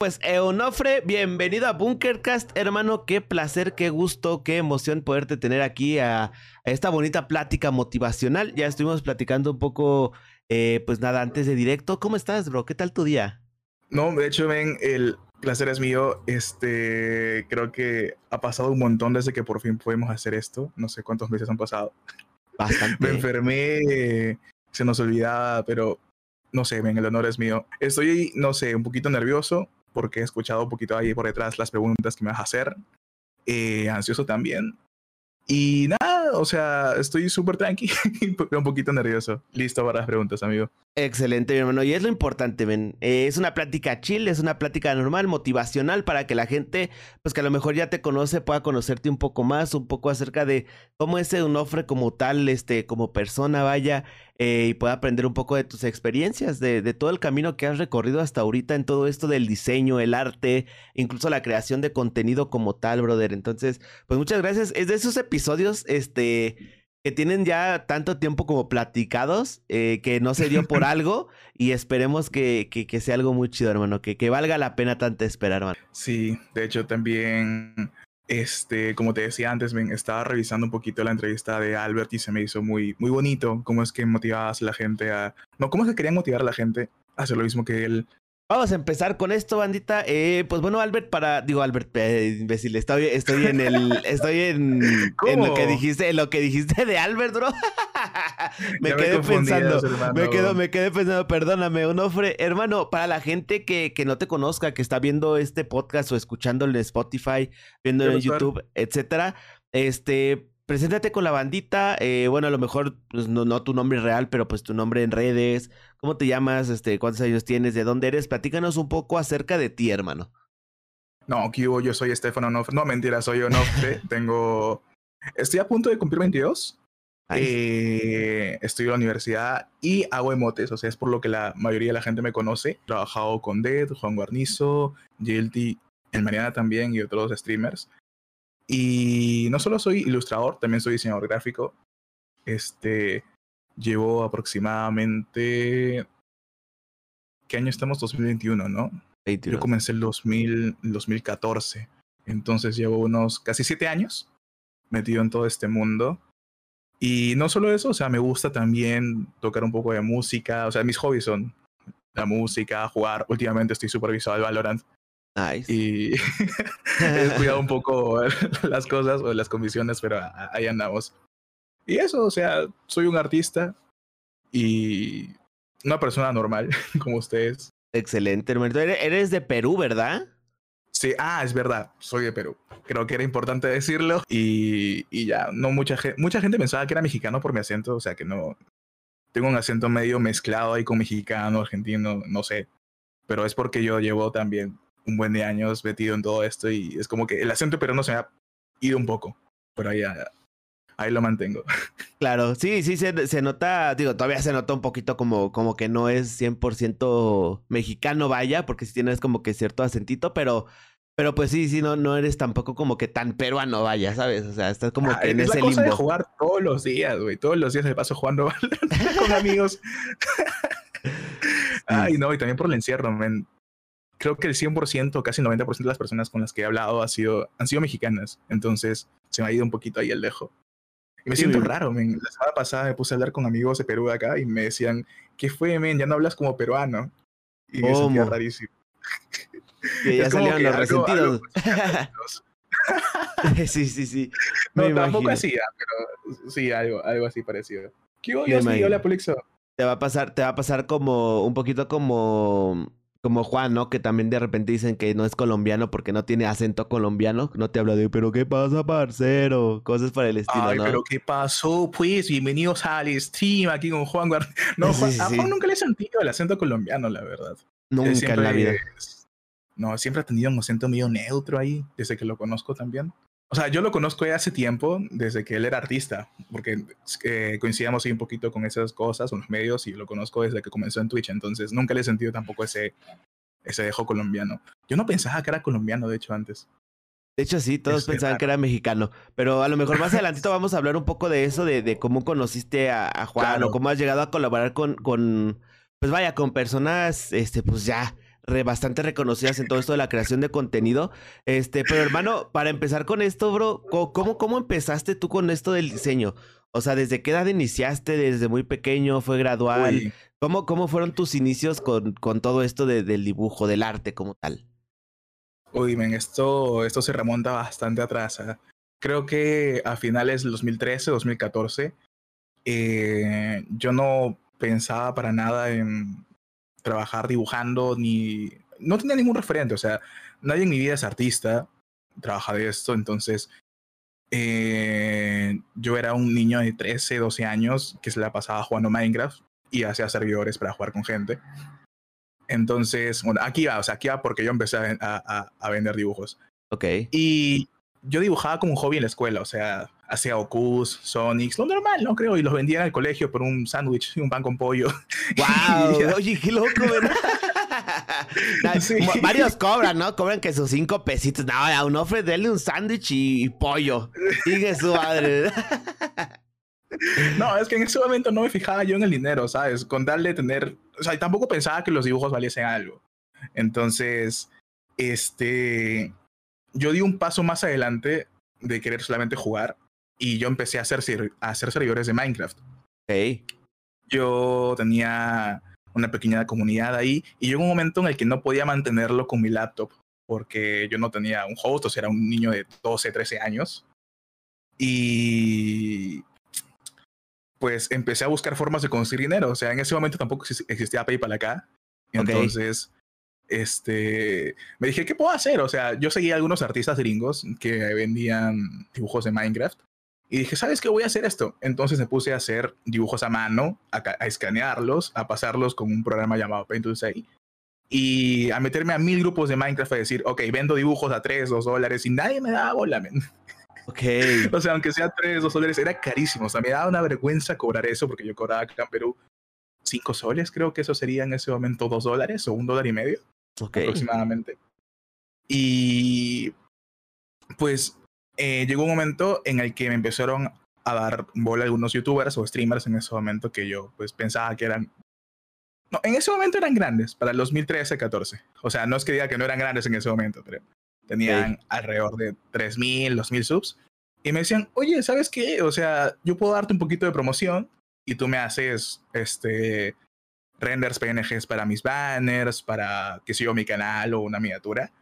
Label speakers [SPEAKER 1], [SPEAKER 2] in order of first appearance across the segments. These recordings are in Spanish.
[SPEAKER 1] Pues Eonofre, bienvenido a Bunkercast, hermano. Qué placer, qué gusto, qué emoción poderte tener aquí a, esta bonita plática motivacional. Ya estuvimos platicando un poco, eh, pues nada, antes de directo. ¿Cómo estás, bro? ¿Qué tal tu día?
[SPEAKER 2] No, de hecho, ven, el placer es mío. Este, creo que ha pasado un montón desde que por fin podemos hacer esto. No sé cuántos meses han pasado.
[SPEAKER 1] Bastante.
[SPEAKER 2] Me enfermé, se nos olvidaba, pero no sé, ven, el honor es mío. Estoy, no sé, un poquito nervioso porque he escuchado un poquito ahí por detrás las preguntas que me vas a hacer. Eh, ansioso también. Y nada, o sea, estoy súper tranqui, pero un poquito nervioso. Listo para las preguntas, amigo.
[SPEAKER 1] Excelente, mi hermano. Y es lo importante, ven. Eh, es una plática chill, es una plática normal, motivacional, para que la gente, pues que a lo mejor ya te conoce, pueda conocerte un poco más, un poco acerca de cómo es Unofre como tal, este, como persona, vaya, eh, y pueda aprender un poco de tus experiencias, de, de, todo el camino que has recorrido hasta ahorita en todo esto del diseño, el arte, incluso la creación de contenido como tal, brother. Entonces, pues muchas gracias. Es de esos episodios, este, que tienen ya tanto tiempo como platicados, eh, que no se dio por algo, y esperemos que, que, que, sea algo muy chido, hermano, que, que valga la pena tanto esperar, hermano.
[SPEAKER 2] Sí, de hecho también este, como te decía antes, me estaba revisando un poquito la entrevista de Albert y se me hizo muy, muy bonito cómo es que motivabas a la gente a... No, cómo es que querían motivar a la gente a hacer lo mismo que él
[SPEAKER 1] Vamos a empezar con esto, bandita. Eh, pues bueno, Albert, para. Digo, Albert, eh, imbécil, estoy, estoy en el. Estoy en, en, lo que dijiste, en lo que dijiste de Albert, bro. me quedé pensando. Me, quedo, me quedé pensando, perdóname, Onofre. Hermano, para la gente que, que no te conozca, que está viendo este podcast o escuchándolo en Spotify, viendo en YouTube, etcétera. Este, preséntate con la bandita. Eh, bueno, a lo mejor pues, no, no, tu nombre real, pero pues tu nombre en redes. ¿Cómo te llamas? Este, ¿Cuántos años tienes? ¿De dónde eres? Platícanos un poco acerca de ti, hermano.
[SPEAKER 2] No, Kibo, yo soy Estefano Onofre. No, mentira, soy Onofre. Tengo. Estoy a punto de cumplir 22. Eh, estudio en la universidad y hago emotes, o sea, es por lo que la mayoría de la gente me conoce. He trabajado con Dead, Juan Guarnizo, JLT, el Mariana también y otros streamers. Y no solo soy ilustrador, también soy diseñador gráfico. Este, llevo aproximadamente... ¿Qué año estamos? 2021, ¿no? Yo comencé el 2000, 2014. Entonces llevo unos casi siete años metido en todo este mundo. Y no solo eso, o sea, me gusta también tocar un poco de música. O sea, mis hobbies son la música, jugar. Últimamente estoy supervisado al Valorant. Y he cuidado un poco las cosas o las comisiones, pero ahí andamos. Y eso, o sea, soy un artista y una persona normal, como ustedes.
[SPEAKER 1] Excelente, hermano. Eres de Perú, ¿verdad?
[SPEAKER 2] Sí, ah, es verdad, soy de Perú. Creo que era importante decirlo. Y, y ya, no mucha gente, mucha gente pensaba que era mexicano por mi acento, o sea que no. Tengo un acento medio mezclado ahí con mexicano, argentino, no sé. Pero es porque yo llevo también un buen de años metido en todo esto y es como que el acento peruano se me ha ido un poco, pero ahí, ahí lo mantengo.
[SPEAKER 1] Claro, sí, sí, se, se, nota, digo, todavía se nota un poquito como, como que no es 100% mexicano, vaya, porque si tienes como que cierto acentito, pero, pero pues sí, sí, no, no eres tampoco como que tan peruano, vaya, ¿sabes? O sea, estás como ah, que en
[SPEAKER 2] es
[SPEAKER 1] ese
[SPEAKER 2] la cosa
[SPEAKER 1] limbo.
[SPEAKER 2] De jugar todos los días, güey, todos los días me paso jugando con amigos. Ay, no, y también por el encierro, men creo que el 100%, casi el 90% de las personas con las que he hablado ha sido, han sido mexicanas. Entonces se me ha ido un poquito ahí el dejo. Y me siento raro, men. La semana pasada me puse a hablar con amigos de Perú de acá y me decían, ¿qué fue, men? Ya no hablas como peruano. Y me sentía rarísimo.
[SPEAKER 1] Que ya salieron los resentidos. sí, sí, sí.
[SPEAKER 2] no, tampoco así, ah, pero sí, algo, algo así parecido. ¿Qué hola, Polixo.
[SPEAKER 1] Te va a pasar, te va a pasar como un poquito como como Juan, ¿no? Que también de repente dicen que no es colombiano porque no tiene acento colombiano. No te habla de, pero ¿qué pasa, parcero? Cosas para el estilo, Ay,
[SPEAKER 2] pero ¿qué pasó? Pues bienvenidos al stream aquí con Juan Guard... No, Juan, a Juan nunca le he sentido el acento colombiano, la verdad.
[SPEAKER 1] Nunca en la vida.
[SPEAKER 2] no, siempre ha tenido un acento medio neutro ahí, desde que lo conozco también. O sea, yo lo conozco ya hace tiempo, desde que él era artista, porque eh, coincidíamos ahí un poquito con esas cosas, con los medios, y lo conozco desde que comenzó en Twitch, entonces nunca le he sentido tampoco ese, ese dejo colombiano. Yo no pensaba que era colombiano, de hecho, antes.
[SPEAKER 1] De hecho, sí, todos pensaban que era mexicano, pero a lo mejor más adelantito vamos a hablar un poco de eso, de, de cómo conociste a, Juan o cómo has llegado a colaborar con, con, pues vaya, con personas, este, pues ya bastante reconocidas en todo esto de la creación de contenido. Este, pero hermano, para empezar con esto, bro, ¿cómo, cómo empezaste tú con esto del diseño? O sea, ¿desde qué edad iniciaste? ¿Desde muy pequeño? ¿Fue gradual? ¿Cómo, ¿Cómo fueron tus inicios con, con todo esto del dibujo, del arte como tal?
[SPEAKER 2] Uy, men, esto, esto se remonta bastante atrás. ¿eh? Creo que a finales del 2013, 2014, eh, yo no pensaba para nada en trabajar dibujando, ni... No tenía ningún referente, o sea, nadie en mi vida es artista, trabaja de esto, entonces eh, yo era un niño de 13, 12 años que se la pasaba jugando Minecraft y hacía servidores para jugar con gente. Entonces, bueno, aquí va, o sea, aquí va porque yo empecé a, a, vender dibujos.
[SPEAKER 1] Ok.
[SPEAKER 2] Y yo dibujaba como un hobby en la escuela, o sea, hacía Okus, Sonics, lo normal, ¿no? Creo, y los vendía en el colegio por un sándwich y un pan con pollo.
[SPEAKER 1] ¡Wow! Oye, qué loco, ¿verdad? Varios cobran, ¿no? Cobran que sus cinco pesitos. No, a un ofre, denle un sándwich y, pollo. Sigue su madre.
[SPEAKER 2] No, es que en ese momento no me fijaba yo en el dinero, ¿sabes? Con darle tener. O sea, tampoco pensaba que los dibujos valiesen algo. Entonces, este. Yo di un paso más adelante de querer solamente jugar y yo empecé a hacer, a hacer servidores de Minecraft.
[SPEAKER 1] Hey.
[SPEAKER 2] Yo tenía una pequeña comunidad ahí y llegó un momento en el que no podía mantenerlo con mi laptop porque yo no tenía un host, o sea, era un niño de 12, 13 años. Y pues empecé a buscar formas de conseguir dinero. O sea, en ese momento tampoco existía PayPal acá. Entonces, este, me dije, ¿qué puedo hacer? O sea, yo seguía algunos artistas gringos que vendían dibujos de Minecraft. Y dije, ¿sabes qué? Voy a hacer esto. Entonces me puse a hacer dibujos a mano, a, escanearlos, a pasarlos con un programa llamado Paint y a meterme a mil grupos de Minecraft a decir, ok, vendo dibujos a 3, 2 dólares y nadie me daba bola, men.
[SPEAKER 1] Ok.
[SPEAKER 2] o sea, aunque sea 3, 2 dólares, era carísimo. O sea, me daba una vergüenza cobrar eso porque yo cobraba acá en Perú 5 soles, creo que eso sería en ese momento 2 dólares o un dólar y medio. Aproximadamente. Y pues eh, llegó un momento en el que me empezaron a dar bola algunos youtubers o streamers en ese momento que yo pues pensaba que eran no, en ese momento eran grandes, para el 2013-14. O sea, no es que diga que no eran grandes en ese momento, pero tenían alrededor de 3.000, 2.000 subs. Y me decían, oye, ¿sabes qué? O sea, yo puedo darte un poquito de promoción y tú me haces este renders PNGs para mis banners, para que siga mi canal o una miniatura.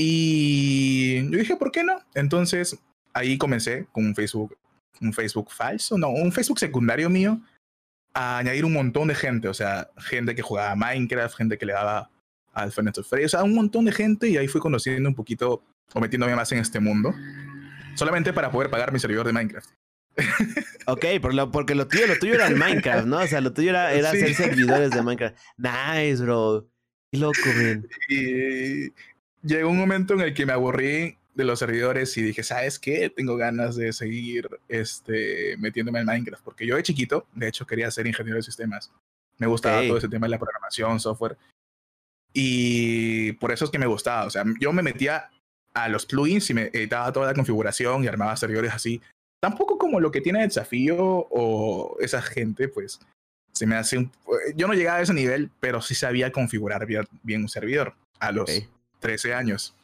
[SPEAKER 2] Y yo dije, ¿por qué no? Entonces ahí comencé con un Facebook, un Facebook falso, no, un Facebook secundario mío, a añadir un montón de gente, o sea, gente que jugaba Minecraft, gente que le daba al Fantasy, o sea, un montón de gente y ahí fui conociendo un poquito o metiéndome más en este mundo, solamente para poder pagar mi servidor de Minecraft.
[SPEAKER 1] ok, por lo, porque lo tuyo, lo tuyo era el Minecraft, ¿no? O sea, lo tuyo era, era hacer servidores de Minecraft. Nice, bro. Qué loco, man.
[SPEAKER 2] Y llegó un momento en el que me aburrí de los servidores y dije, ¿sabes qué? Tengo ganas de seguir este, metiéndome en Minecraft, porque yo de chiquito, de hecho, quería ser ingeniero de sistemas. Me gustaba todo ese tema de la programación, software. Y por eso es que me gustaba. O sea, yo me metía a los plugins y me editaba toda la configuración y armaba servidores así. Tampoco como lo que tiene el desafío o esa gente, pues se me hace un... Yo no llegaba a ese nivel, pero sí sabía configurar bien, bien un servidor a los 13 años.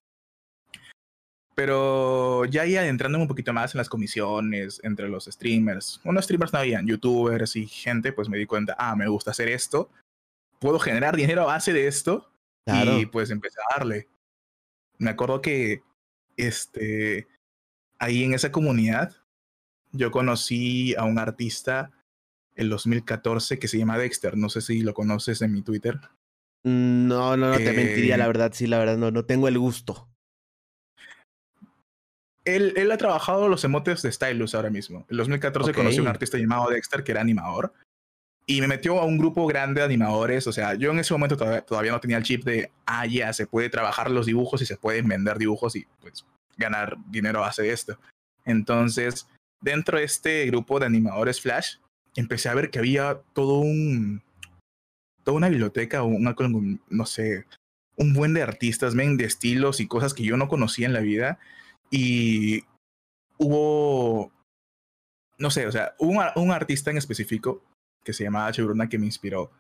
[SPEAKER 2] Pero ya ahí adentrando un poquito más en las comisiones entre los streamers, unos streamers no habían, youtubers y gente, pues me di cuenta, ah, me gusta hacer esto, puedo generar dinero a base de esto y pues empecé a darle. Me acuerdo que este, ahí en esa comunidad yo conocí a un artista en 2014 que se llama Dexter, no sé si lo conoces en mi Twitter.
[SPEAKER 1] No, no, no te mentiría, la eh, verdad, sí, la verdad, no, no tengo el gusto.
[SPEAKER 2] Él, él ha trabajado los emotes de Stylus ahora mismo. En 2014 conocí a un artista llamado Dexter que era animador y me metió a un grupo grande de animadores. O sea, yo en ese momento todavía, no tenía el chip de, ah, ya, se puede trabajar los dibujos y se pueden vender dibujos y pues ganar dinero a base de esto. Entonces, dentro de este grupo de animadores Flash, empecé a ver que había todo un, toda una biblioteca, una, no sé, un buen de artistas, ven, de estilos y cosas que yo no conocía en la vida. Y hubo, no sé, o sea, hubo un, artista en específico que se llamaba Chebruna que me inspiró.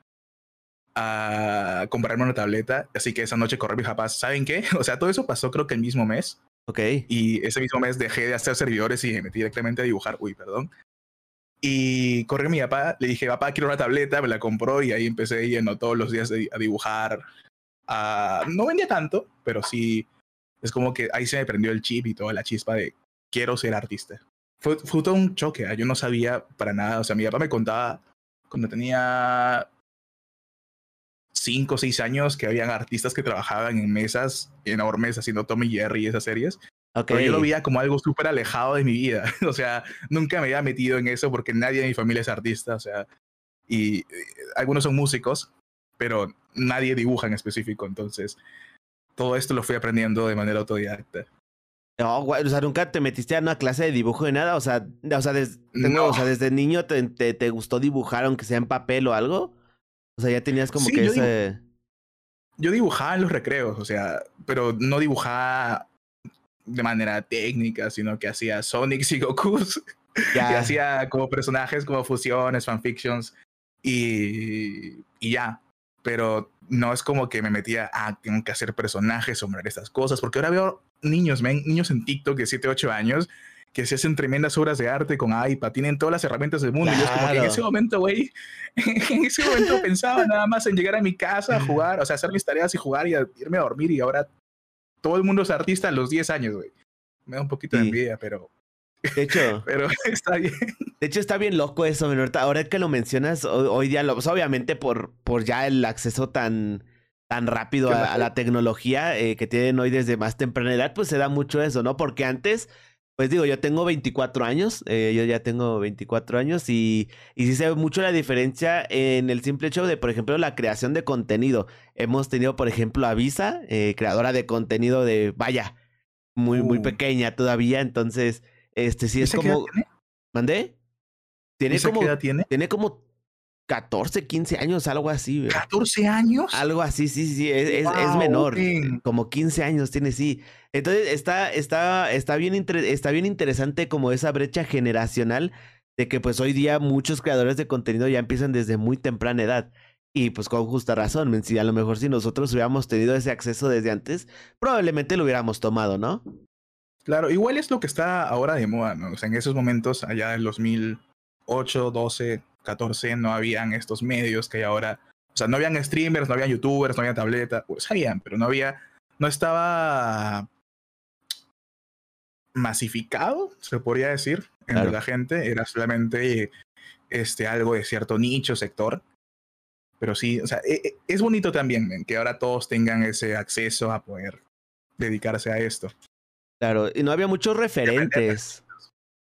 [SPEAKER 2] a comprarme una tableta. Así que esa noche corrí mis papás. ¿Saben qué? O sea, todo eso pasó creo que el mismo mes.
[SPEAKER 1] Ok.
[SPEAKER 2] Y ese mismo mes dejé de hacer servidores y me metí directamente a dibujar. Uy, perdón. Y corrí a mi papá, le dije, papá, quiero una tableta, me la compró y ahí empecé yendo todos los días a dibujar. no vendía tanto, pero sí, es como que ahí se me prendió el chip y toda la chispa de quiero ser artista. Fue, fue todo un choque, ¿ah? yo no sabía para nada, o sea, mi papá me contaba cuando tenía cinco o seis años que habían artistas que trabajaban en mesas enormes haciendo Tommy Jerry y esas series. Pero yo lo veía como algo súper alejado de mi vida. o sea, nunca me había metido en eso porque nadie de mi familia es artista. O sea, y eh, algunos son músicos, pero nadie dibuja en específico. Entonces, todo esto lo fui aprendiendo de manera autodidacta.
[SPEAKER 1] No, o sea, nunca te metiste a una clase de dibujo de nada. O sea, o sea, o sea desde niño te, te, gustó dibujar, aunque sea en papel o algo. O sea, ya tenías como que ese.
[SPEAKER 2] yo dibujaba en los recreos, o sea, pero no dibujaba de manera técnica, sino que hacía Sonic y Gokus. Y hacía como personajes, como fusiones, fanfictions y, y ya. Pero no es como que me metía a ah, tengo que hacer personajes o estas cosas, porque ahora veo niños, niños en TikTok de 7, 8 años que se hacen tremendas obras de arte con iPad, tienen todas las herramientas del mundo. Y yo como que en ese momento, güey, en ese momento pensaba nada más en llegar a mi casa a jugar, o sea, hacer mis tareas y jugar y irme a dormir y ahora todo el mundo es artista a los 10 años, güey. Me da un poquito de envidia, pero...
[SPEAKER 1] De hecho,
[SPEAKER 2] pero está bien.
[SPEAKER 1] De hecho, está bien loco eso, Ahora que lo mencionas, hoy, día, lo, pues, obviamente por, por ya el acceso tan, tan rápido a, la tecnología eh, que tienen hoy desde más temprana edad, pues se da mucho eso, ¿no? Porque antes, pues digo, yo tengo 24 años, eh, yo ya tengo 24 años y, y sí se ve mucho la diferencia en el simple hecho de, por ejemplo, la creación de contenido. Hemos tenido, por ejemplo, a Visa, eh, creadora de contenido de, vaya, muy, muy uh. pequeña todavía, entonces, este sí es como... ¿Mandé? Tiene como,
[SPEAKER 2] qué edad tiene?
[SPEAKER 1] Tiene como 14, 15 años, algo así.
[SPEAKER 2] ¿14 años?
[SPEAKER 1] Algo así, sí, sí, es, es, menor. Como 15 años tiene, sí. Entonces está, está, está, bien está bien interesante como esa brecha generacional de que pues hoy día muchos creadores de contenido ya empiezan desde muy temprana edad. Y pues con justa razón, si a lo mejor si nosotros hubiéramos tenido ese acceso desde antes, probablemente lo hubiéramos tomado, ¿no?
[SPEAKER 2] Claro, igual es lo que está ahora de moda, ¿no? O sea, en esos momentos, allá en 2008, 12, 14 no habían estos medios que hay ahora. O sea, no habían streamers, no habían youtubers, no había tableta. Pues habían, pero no había, no estaba masificado, se podría decir, en la gente. Era solamente este, algo de cierto nicho, sector. Pero sí, o sea, e, e, es bonito también que ahora todos tengan ese acceso a poder dedicarse a esto.
[SPEAKER 1] Claro, y no había muchos referentes.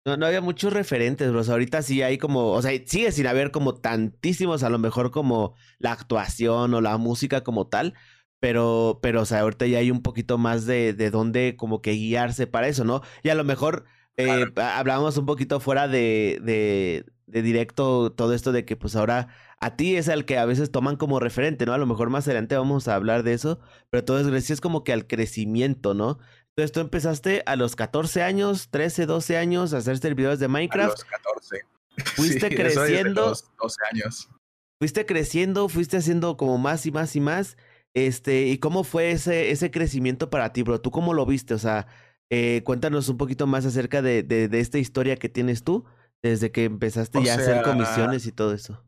[SPEAKER 1] No, no había muchos referentes, bro. ahorita sí hay como, o sea, sigue sin haber como tantísimos, a lo mejor como la actuación o la música como tal, pero, pero, o sea, ahorita ya hay un poquito más de, de dónde como que guiarse para eso, ¿no? Y a lo mejor eh, hablábamos un poquito fuera de, de, de directo todo esto de que pues ahora a ti es el que a veces toman como referente, ¿no? A lo mejor más adelante vamos a hablar de eso, pero todo es gracias como que al crecimiento, ¿no? Entonces tú empezaste a los 14 años, 13, 12 años a hacer servidores de Minecraft. A
[SPEAKER 2] los 14.
[SPEAKER 1] Fuiste creciendo.
[SPEAKER 2] Los 12 años.
[SPEAKER 1] Fuiste creciendo, fuiste haciendo como más y más y más. Este, ¿y cómo fue ese, ese crecimiento para ti, bro? ¿Tú cómo lo viste? O sea, eh, cuéntanos un poquito más acerca de, de, de, esta historia que tienes tú, desde que empezaste ya a hacer comisiones y todo eso.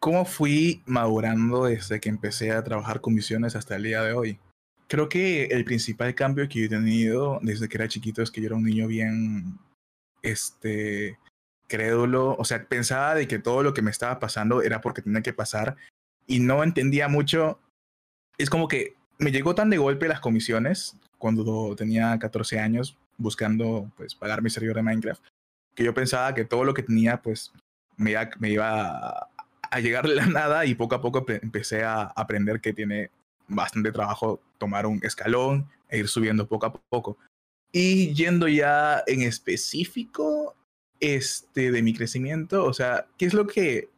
[SPEAKER 2] ¿Cómo fui madurando desde que empecé a trabajar comisiones hasta el día de hoy? Creo que el principal cambio que he tenido desde que era chiquito es que yo era un niño bien, este, crédulo. O sea, pensaba de que todo lo que me estaba pasando era porque tenía que pasar y no entendía mucho. Es como que me llegó tan de golpe las comisiones cuando tenía 14 años buscando pues pagar mi servidor de Minecraft que yo pensaba que todo lo que tenía pues me iba, me iba a, llegar de la nada y poco a poco empecé a aprender que tiene bastante trabajo tomar un escalón e ir subiendo poco a poco. Y yendo ya en específico este, de mi crecimiento, o sea, ¿qué es lo que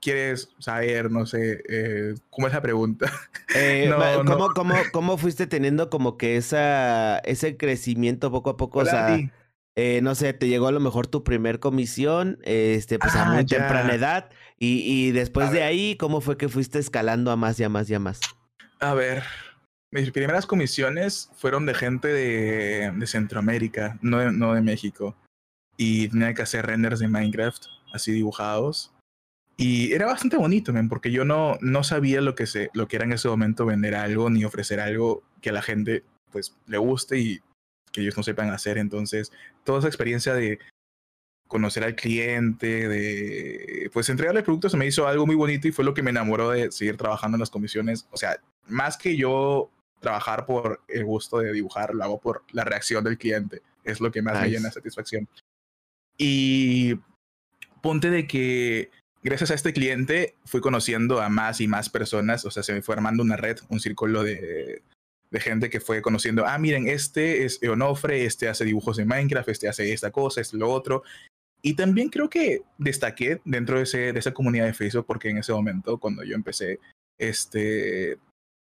[SPEAKER 2] quieres saber? No sé, eh, ¿cómo es la pregunta?
[SPEAKER 1] Eh, ¿cómo, Cómo, ¿cómo, fuiste teniendo como que esa, ese crecimiento poco a poco? o sea, eh, no sé, te llegó a lo mejor tu primer comisión, este, pues a
[SPEAKER 2] Ah,
[SPEAKER 1] muy
[SPEAKER 2] ya.
[SPEAKER 1] temprana edad, y, y después
[SPEAKER 2] A
[SPEAKER 1] de
[SPEAKER 2] ver.
[SPEAKER 1] ahí, ¿cómo fue que fuiste escalando a más y a más y a más?
[SPEAKER 2] A ver, mis primeras comisiones fueron de gente de, de Centroamérica, no de, no de México. Y tenía que hacer renders de Minecraft, así dibujados. Y era bastante bonito, men, porque yo no, no sabía lo que, se, lo que era en ese momento vender algo ni ofrecer algo que a la gente pues le guste y que ellos no sepan hacer. Entonces, toda esa experiencia de conocer al cliente, de pues entregarle productos me hizo algo muy bonito y fue lo que me enamoró de seguir trabajando en las comisiones. O sea, más que yo trabajar por el gusto de dibujar, lo hago por la reacción del cliente. Es lo que más me
[SPEAKER 1] Nice.
[SPEAKER 2] llena de satisfacción. Y ponte de que gracias a este cliente fui conociendo a más y más personas, o sea, se me fue armando una red, un círculo de, de gente que fue conociendo, ah, miren, este es Eonofre, este hace dibujos de Minecraft, este hace esta cosa, este lo otro. Y también creo que destaqué dentro de, ese, de esa comunidad de Facebook porque en ese momento, cuando yo empecé, este,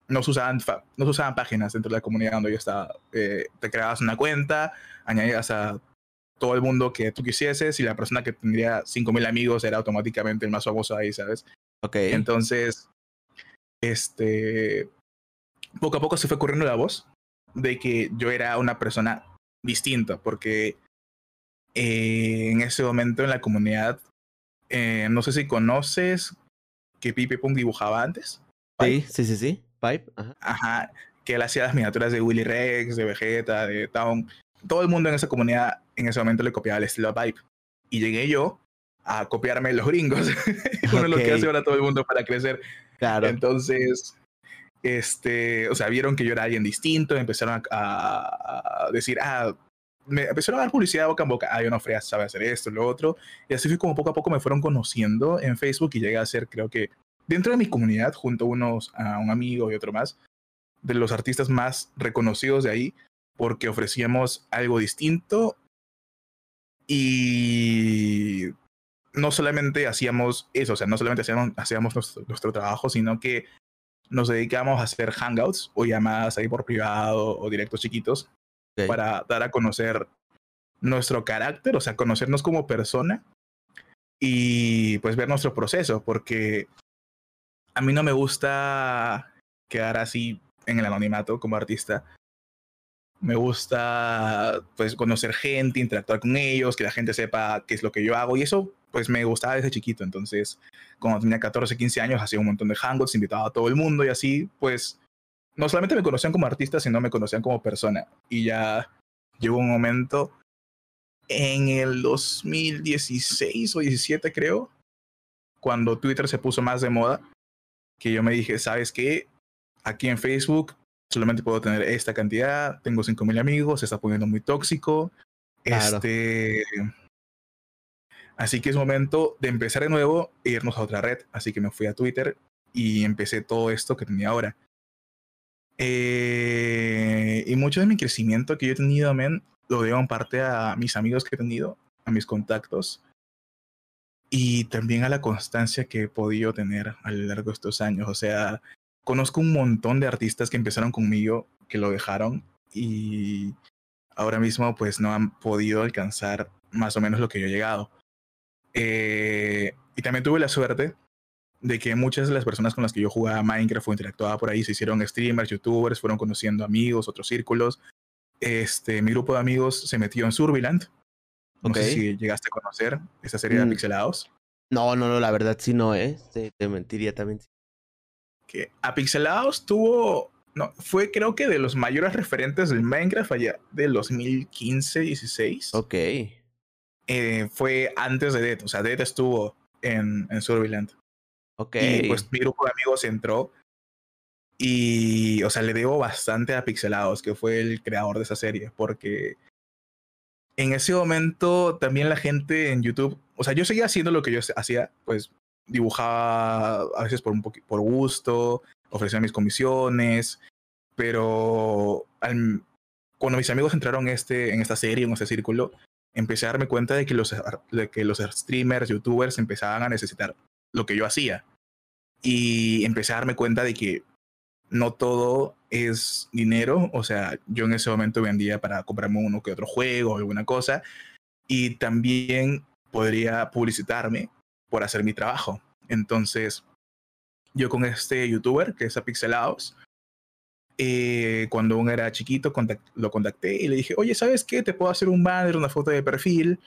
[SPEAKER 2] no, se usaban, no se usaban páginas dentro de la comunidad donde yo estaba. Eh, te creabas una cuenta, añadías a todo el mundo que tú quisieses y la persona que tendría 5.000 amigos era automáticamente el más famoso ahí, ¿sabes?
[SPEAKER 1] Ok.
[SPEAKER 2] Entonces, este, poco a poco se fue corriendo la voz de que yo era una persona distinta, porque eh, en ese momento en la comunidad, eh, no sé si conoces que Pipe Punk dibujaba antes.
[SPEAKER 1] sí, sí, sí, sí. Pipe. Ajá.
[SPEAKER 2] Ajá, que él hacía las miniaturas de Willy Rex, de Vegeta, de Town. Todo el mundo en esa comunidad en ese momento le copiaba el estilo a Pipe. Y llegué yo a copiarme los gringos. Uno de lo que hace ahora todo el mundo para crecer.
[SPEAKER 1] Claro.
[SPEAKER 2] Entonces, este, o sea, vieron que yo era alguien distinto, empezaron a, a- a decir, ah, me empezaron a dar publicidad boca en boca, ah, no Freas sabe hacer esto, lo otro, y así fue como poco a poco me fueron conociendo en Facebook y llegué a ser, creo que, dentro de mi comunidad, junto a unos, a un amigo y otro más, de los artistas más reconocidos de ahí, porque ofrecíamos algo distinto. Y no solamente hacíamos eso, o sea, no solamente hacíamos, hacíamos nuestro, nuestro trabajo, sino que nos dedicamos a hacer hangouts o llamadas ahí por privado o directos chiquitos Para dar a conocer nuestro carácter, o sea, conocernos como persona y pues ver nuestro proceso, porque a mí no me gusta quedar así en el anonimato como artista. Me gusta pues conocer gente, interactuar con ellos, que la gente sepa qué es lo que yo hago y eso pues me gustaba desde chiquito. Entonces, cuando tenía 14, 15 años, hacía un montón de hangouts, invitaba a todo el mundo y así pues no solamente me conocían como artista, sino me conocían como persona. Y ya llegó un momento en el 2016 o 17 creo, cuando Twitter se puso más de moda, que yo me dije, ¿sabes qué? Aquí en Facebook solamente puedo tener esta cantidad, tengo 5000 amigos, se está poniendo muy tóxico.
[SPEAKER 1] Claro.
[SPEAKER 2] Este Así que es momento de empezar de nuevo e irnos a otra red. Así que me fui a Twitter y empecé todo esto que tenía ahora. Eh, y mucho de mi crecimiento que yo he tenido, men, lo debo en parte a mis amigos que he tenido, a mis contactos y también a la constancia que he podido tener a lo largo de estos años. O sea, conozco un montón de artistas que empezaron conmigo, que lo dejaron y ahora mismo pues no han podido alcanzar más o menos lo que yo he llegado. Eh, y también tuve la suerte de que muchas de las personas con las que yo jugaba Minecraft o interactuaba por ahí se hicieron streamers, youtubers, fueron conociendo amigos, otros círculos. Este, mi grupo de amigos se metió en Surviland. No sé si llegaste a conocer esta serie de
[SPEAKER 1] Mm.
[SPEAKER 2] Pixelados.
[SPEAKER 1] No, no, no, la verdad sí no, ¿eh? Te, te mentiría también.
[SPEAKER 2] Que Apixelados tuvo, no, fue creo que de los mayores referentes del Minecraft allá del 2015-16.
[SPEAKER 1] Ok.
[SPEAKER 2] Eh, fue antes de Dead, o sea, Dead estuvo en, en Surviland.
[SPEAKER 1] Ok.
[SPEAKER 2] Y pues mi grupo de amigos entró. Y, o sea, le debo bastante a Pixelados, que fue el creador de esa serie, porque en ese momento también la gente en YouTube, o sea, yo seguía haciendo lo que yo hacía, pues dibujaba a veces por, un por gusto, ofrecía mis comisiones, pero al- cuando mis amigos entraron en, este, en esta serie, en este círculo, empecé a darme cuenta de que los, de que los streamers, youtubers empezaban a necesitar lo que yo hacía. Y empecé a darme cuenta de que no todo es dinero. O sea, yo en ese momento vendía para comprarme uno que otro juego o alguna cosa. Y también podría publicitarme por hacer mi trabajo. Entonces, yo con este youtuber, que es Apixelados, eh, cuando aún era chiquito, lo contacté y le dije, oye, ¿sabes qué? Te puedo hacer un banner, una foto de perfil.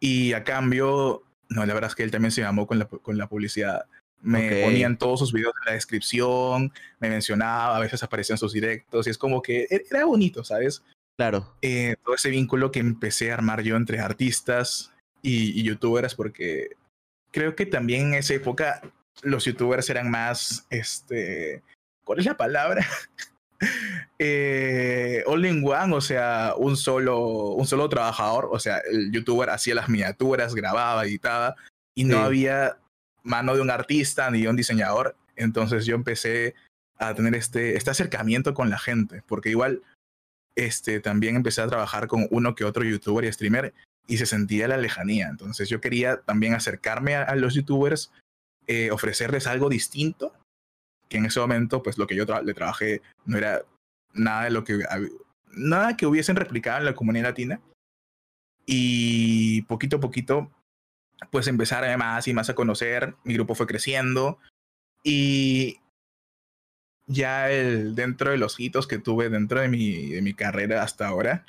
[SPEAKER 2] Y a cambio, no, la verdad es que él también se llamó con la, con la publicidad. Me ponían todos sus videos en la descripción, me mencionaba, a veces aparecían sus directos y es como que e-, era bonito, ¿sabes?
[SPEAKER 1] Claro.
[SPEAKER 2] Eh, todo ese vínculo que empecé a armar yo entre artistas y, y, youtubers, porque creo que también en esa época los youtubers eran más, este, ¿cuál es la palabra? eh, all in one, o sea, un solo, un solo trabajador, o sea, el youtuber hacía las miniaturas, grababa, editaba, y no había mano de un artista ni de un diseñador. Entonces yo empecé a tener este, este acercamiento con la gente, porque igual este, también empecé a trabajar con uno que otro youtuber y streamer y se sentía la lejanía. Entonces yo quería también acercarme a, los youtubers, eh, ofrecerles algo distinto, que en ese momento pues lo que yo le trabajé no era nada de lo que nada que hubiesen replicado en la comunidad latina. Y poquito a poquito pues empezar más y más a conocer, mi grupo fue creciendo y ya el, dentro de los hitos que tuve dentro de mi, de mi carrera hasta ahora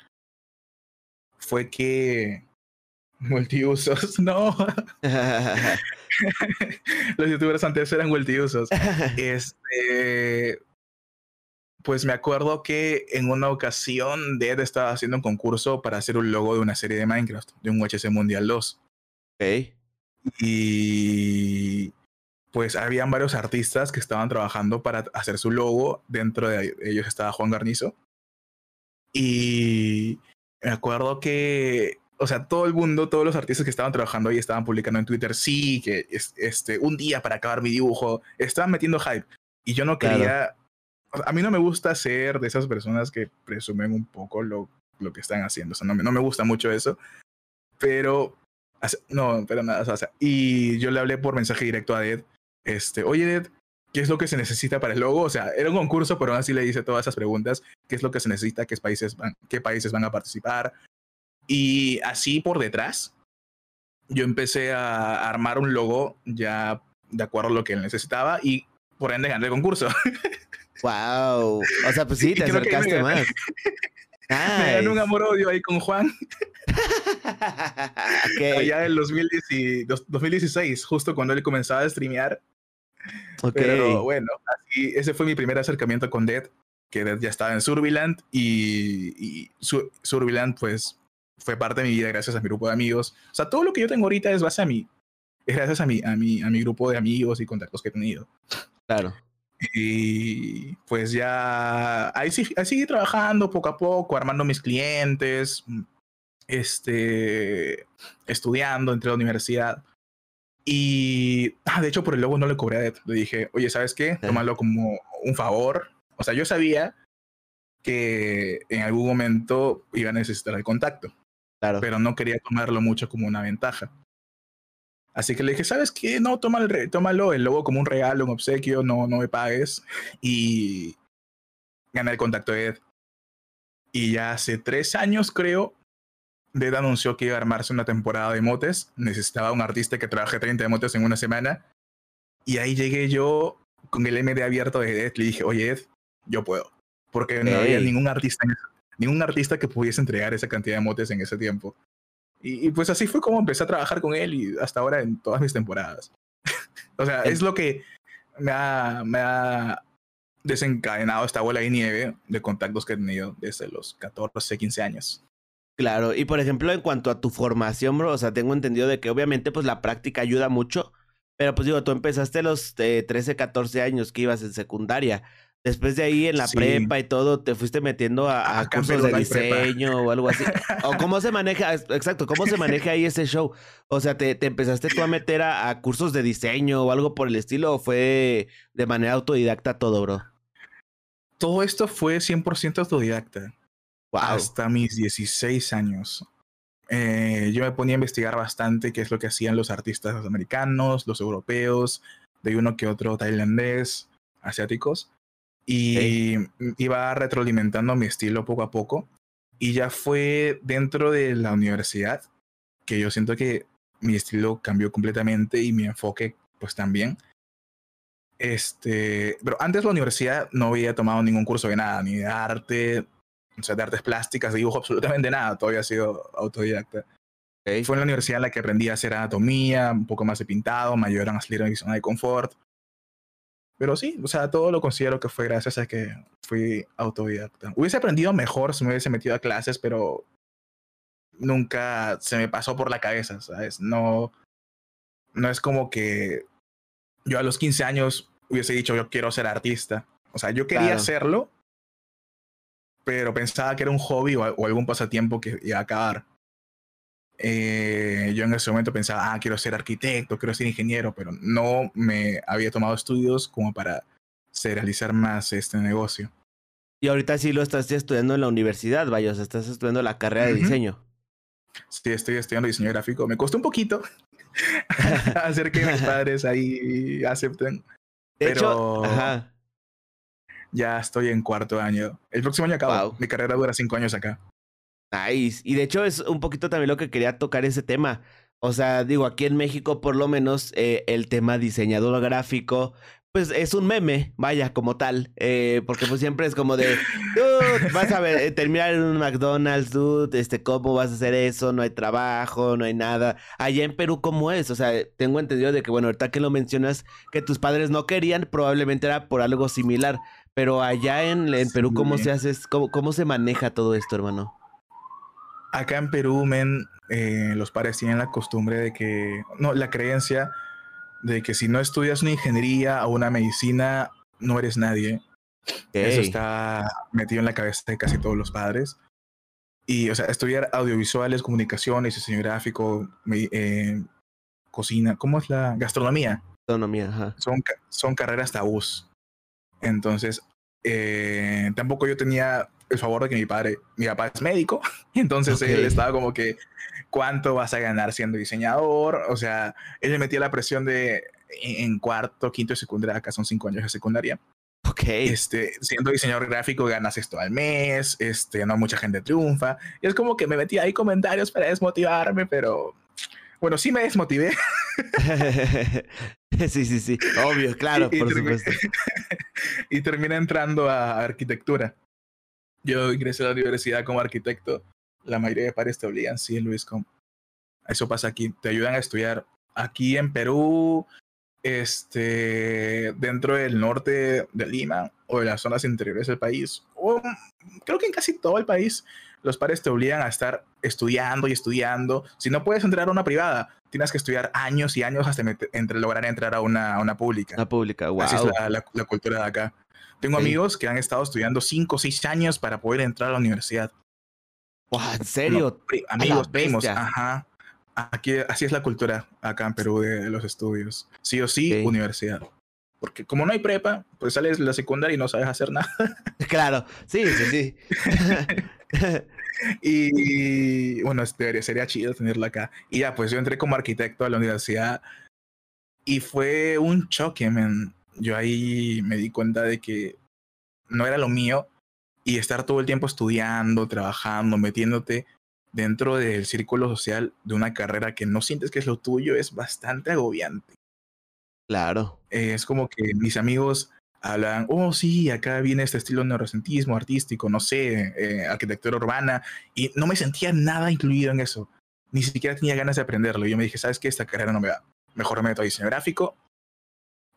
[SPEAKER 2] fue que multiusos, no. los youtubers antes eran multiusos. Este, pues me acuerdo que en una ocasión Dead estaba haciendo un concurso para hacer un logo de una serie de Minecraft, de un UHC Mundial 2. Y pues habían varios artistas que estaban trabajando para hacer su logo. Dentro de ellos estaba Juan Garnizo. Y me acuerdo que, o sea, todo el mundo, todos los artistas que estaban trabajando ahí estaban publicando en Twitter, sí, que este, un día para acabar mi dibujo, estaban metiendo hype. Y yo no quería, a mí no me gusta ser de esas personas que presumen un poco lo, lo que están haciendo. O sea, no me, no me gusta mucho eso. Pero no, pero nada, o sea, y yo le hablé por mensaje directo a Ed, este, oye Ed, ¿qué es lo que se necesita para el logo? O sea, era un concurso, pero aún así le hice todas esas preguntas, ¿qué es lo que se necesita? ¿Qué países van, qué países van a participar? Y así por detrás, yo empecé a armar un logo ya de acuerdo a lo que él necesitaba y por ende gané el concurso.
[SPEAKER 1] Wow. O sea, pues sí, te acercaste más.
[SPEAKER 2] Me gané un amor-odio ahí con Juan. Allá en 2016, justo cuando él comenzaba a streamear. Pero bueno, así, ese fue mi primer acercamiento con Dead, que Dead ya estaba en Surviland y, Surviland pues fue parte de mi vida gracias a mi grupo de amigos. O sea, todo lo que yo tengo ahorita es base a mí. Es gracias a mi, a mi, a mi grupo de amigos y contactos que he tenido.
[SPEAKER 1] Claro.
[SPEAKER 2] Y pues ya ahí, sí, ahí seguí trabajando poco a poco, armando mis clientes, este, estudiando, entre la universidad. Y, ah, de hecho, por el logo no le cobré a Ed. Le dije, oye, ¿sabes qué? Tómalo como un favor. O sea, yo sabía que en algún momento iba a necesitar el contacto. Claro. Pero no quería tomarlo mucho como una ventaja. Así que le dije, ¿sabes qué? No, tómalo, tómalo el logo como un regalo, un obsequio, no, no me pagues. Y gané el contacto de Ed. Y ya hace tres años, creo, Ed anunció que iba a armarse una temporada de motes. Necesitaba un artista que trabaje 30 de motes en una semana. Y ahí llegué yo con el MD abierto de Ed. Le dije, oye, Ed, yo puedo. Porque no había ningún artista, ningún artista que pudiese entregar esa cantidad de motes en ese tiempo. Y, pues así fue como empecé a trabajar con él y hasta ahora en todas mis temporadas. o sea, es lo que me ha, me ha desencadenado esta bola de nieve de contactos que he tenido desde los 14, 15 años.
[SPEAKER 1] Claro, y por ejemplo, en cuanto a tu formación, bro, o sea, tengo entendido de que obviamente pues la práctica ayuda mucho, pero pues digo, tú empezaste a los 13, 14 años que ibas en secundaria. Después de ahí en la prepa y todo, te fuiste metiendo a, a cursos de diseño o algo así. o cómo se maneja, exacto, cómo se maneja ahí ese show. O sea, ¿te, te empezaste tú a meter a, cursos de diseño o algo por el estilo o fue de manera autodidacta todo, bro?
[SPEAKER 2] Todo esto fue 100% autodidacta. Hasta mis 16 años. Eh, yo me ponía a investigar bastante qué es lo que hacían los artistas americanos, los europeos, de uno que otro tailandés, asiáticos Y iba retroalimentando mi estilo poco a poco. Y ya fue dentro de la universidad que yo siento que mi estilo cambió completamente y mi enfoque pues también. Este, pero antes de la universidad no había tomado ningún curso de nada, ni de arte, o sea, de artes plásticas, de dibujo, absolutamente nada, todavía he sido autodidacta. Fue en la universidad en la que aprendí a hacer anatomía, un poco más de pintado, me ayudaron a salir de mi zona de confort. Pero sí, o sea, todo lo considero que fue gracias a que fui autodidacta. Hubiese aprendido mejor si me hubiese metido a clases, pero nunca se me pasó por la cabeza, ¿sabes? No, no es como que yo a los 15 años hubiese dicho yo quiero ser artista. O sea, yo quería hacerlo, pero pensaba que era un hobby o, o algún pasatiempo que iba a acabar. Eh, yo en ese momento pensaba, ah, quiero ser arquitecto, quiero ser ingeniero, pero no me había tomado estudios como para realizar más este negocio.
[SPEAKER 1] Y ahorita sí lo estás estudiando en la universidad, vaya, o sea, estás estudiando la carrera de diseño.
[SPEAKER 2] Sí, estoy estudiando diseño gráfico. Me costó un poquito hacer que mis padres ahí acepten. De pero hecho, ya estoy en cuarto año. El próximo año acabo. Mi carrera dura cinco años acá.
[SPEAKER 1] Nice. Y de hecho es un poquito también lo que quería tocar ese tema. O sea, digo, aquí en México por lo menos eh, el tema diseñador gráfico, pues es un meme, vaya, como tal. Eh, porque pues siempre es como de, dude, vas a ver, eh, terminar en un McDonald's, dude, este, ¿cómo vas a hacer eso? No hay trabajo, no hay nada. Allá en Perú, ¿cómo es? O sea, tengo entendido de que, bueno, ahorita que lo mencionas, que tus padres no querían, probablemente era por algo similar. Pero allá en, en Perú, ¿cómo se hace, cómo, cómo se maneja todo esto, hermano?
[SPEAKER 2] Acá en Perú, men, eh, los padres tienen la costumbre de que, no, la creencia de que si no estudias una ingeniería o una medicina, no eres nadie. Eso está metido en la cabeza de casi todos los padres. Y, o sea, estudiar audiovisuales, comunicaciones, diseño gráfico, eh, cocina, ¿cómo es la gastronomía?
[SPEAKER 1] Gastronomía, ajá.
[SPEAKER 2] Son, son carreras tabús. Entonces, eh, tampoco yo tenía el favor de que mi padre, mi papá es médico, entonces él estaba como que, ¿cuánto vas a ganar siendo diseñador? O sea, él le metía la presión de en cuarto, quinto y secundaria, acá son cinco años de secundaria.
[SPEAKER 1] Ok.
[SPEAKER 2] Este, siendo diseñador gráfico ganas esto al mes, este, no mucha gente triunfa. Y es como que me metía ahí comentarios para desmotivarme, pero bueno, sí me desmotivé.
[SPEAKER 1] sí, sí, sí, obvio, claro, por supuesto.
[SPEAKER 2] y terminé entrando a arquitectura. Yo ingresé a la universidad como arquitecto. La mayoría de padres te obligan, sí, Luis, como eso pasa aquí. Te ayudan a estudiar aquí en Perú, este, dentro del norte de Lima o de las zonas interiores del país, o creo que en casi todo el país, los padres te obligan a estar estudiando y estudiando. Si no puedes entrar a una privada, tienes que estudiar años y años hasta entre, lograr entrar a una, una pública.
[SPEAKER 1] Una pública, wow.
[SPEAKER 2] Así es la, la cultura de acá. Tengo amigos que han estado estudiando 5 o 6 años para poder entrar a la universidad.
[SPEAKER 1] ¿En serio?
[SPEAKER 2] amigos, primos, ajá. Aquí, así es la cultura acá en Perú de los estudios. Sí o sí, universidad. Porque como no hay prepa, pues sales de la secundaria y no sabes hacer nada.
[SPEAKER 1] Claro, sí, sí, sí.
[SPEAKER 2] y bueno, este, sería chido tenerla acá. Y ya, pues yo entré como arquitecto a la universidad y fue un choque, man yo ahí me di cuenta de que no era lo mío y estar todo el tiempo estudiando, trabajando, metiéndote dentro del círculo social de una carrera que no sientes que es lo tuyo es bastante agobiante.
[SPEAKER 1] Claro.
[SPEAKER 2] es como que mis amigos hablan, oh sí, acá viene este estilo de neurocentismo artístico, no sé, eh, arquitectura urbana, y no me sentía nada incluido en eso. Ni siquiera tenía ganas de aprenderlo. Yo me dije, ¿sabes qué? Esta carrera no me va. Mejor me meto a diseño gráfico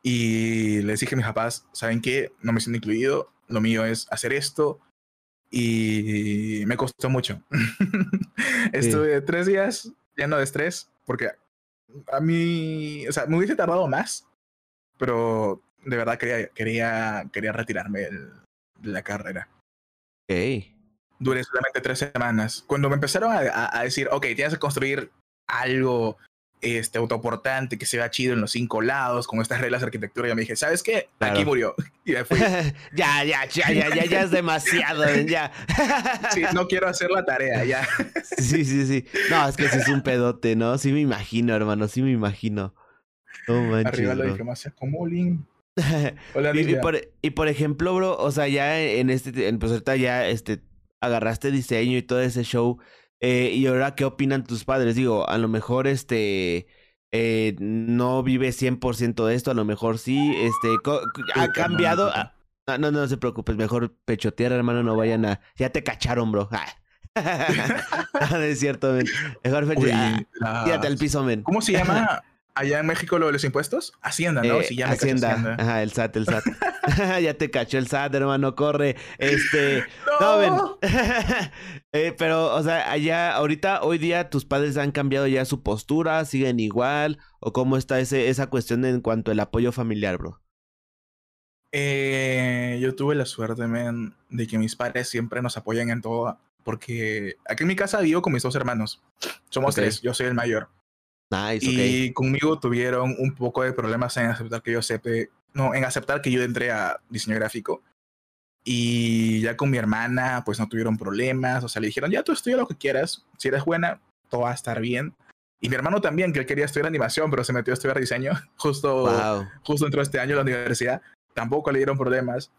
[SPEAKER 2] y les dije a mis papás, ¿saben qué? No me siento incluido, lo mío es hacer esto. Y me costó mucho. Estuve tres días lleno de estrés porque a mí, o sea, me hubiese tardado más, pero de verdad quería, quería, quería retirarme de la carrera.
[SPEAKER 1] Okay.
[SPEAKER 2] Duré solamente tres semanas. Cuando me empezaron a, a, decir, ok, tienes que construir algo este autoportante que se vea chido en los cinco lados con estas reglas de arquitectura. Y me dije, ¿sabes qué? Aquí murió. Y me fui.
[SPEAKER 1] ya, ya, ya, ya, ya, ya es demasiado, ya.
[SPEAKER 2] sí, no quiero hacer la tarea, ya.
[SPEAKER 1] sí, sí, sí. No, es que ese es un pedote, ¿no? Sí me imagino, hermano, sí me imagino.
[SPEAKER 2] No manches, Arriba la diplomacia como
[SPEAKER 1] Hola, y, por, y, por, ejemplo, bro, o sea, ya en este, en, pues ahorita ya este, agarraste diseño y todo ese show. Eh, y ahora, ¿qué opinan tus padres? Digo, a lo mejor este eh, no vive 100% de esto, a lo mejor sí, este, ha cambiado. Ah, no, no, no se preocupes, mejor pechotear, hermano, no vayan a. Ya te cacharon, bro. Ah. es cierto, men. Mejor pechotear. Fíjate al piso, men.
[SPEAKER 2] ¿Cómo se llama allá en México lo de los impuestos? Hacienda, ¿no?
[SPEAKER 1] Eh, Hacienda. Ajá, el SAT, el SAT. ya te cachó el SAT, hermano, corre. Este. No, eh, pero, o sea, allá, ahorita, hoy día, tus padres han cambiado ya su postura, siguen igual, o cómo está ese, esa cuestión en cuanto al apoyo familiar, bro.
[SPEAKER 2] Eh, yo tuve la suerte, men, de que mis padres siempre nos apoyan en todo, porque aquí en mi casa vivo con mis dos hermanos. Somos tres, yo soy el mayor. Nice, y conmigo tuvieron un poco de problemas en aceptar que yo sepa, no, en aceptar que yo entré a diseño gráfico. Y ya con mi hermana, pues no tuvieron problemas. O sea, le dijeron, ya tú estudia lo que quieras. Si eres buena, todo va a estar bien. Y mi hermano también, que él quería estudiar animación, pero se metió a estudiar diseño. Justo, justo entró este año a la universidad. Tampoco le dieron problemas.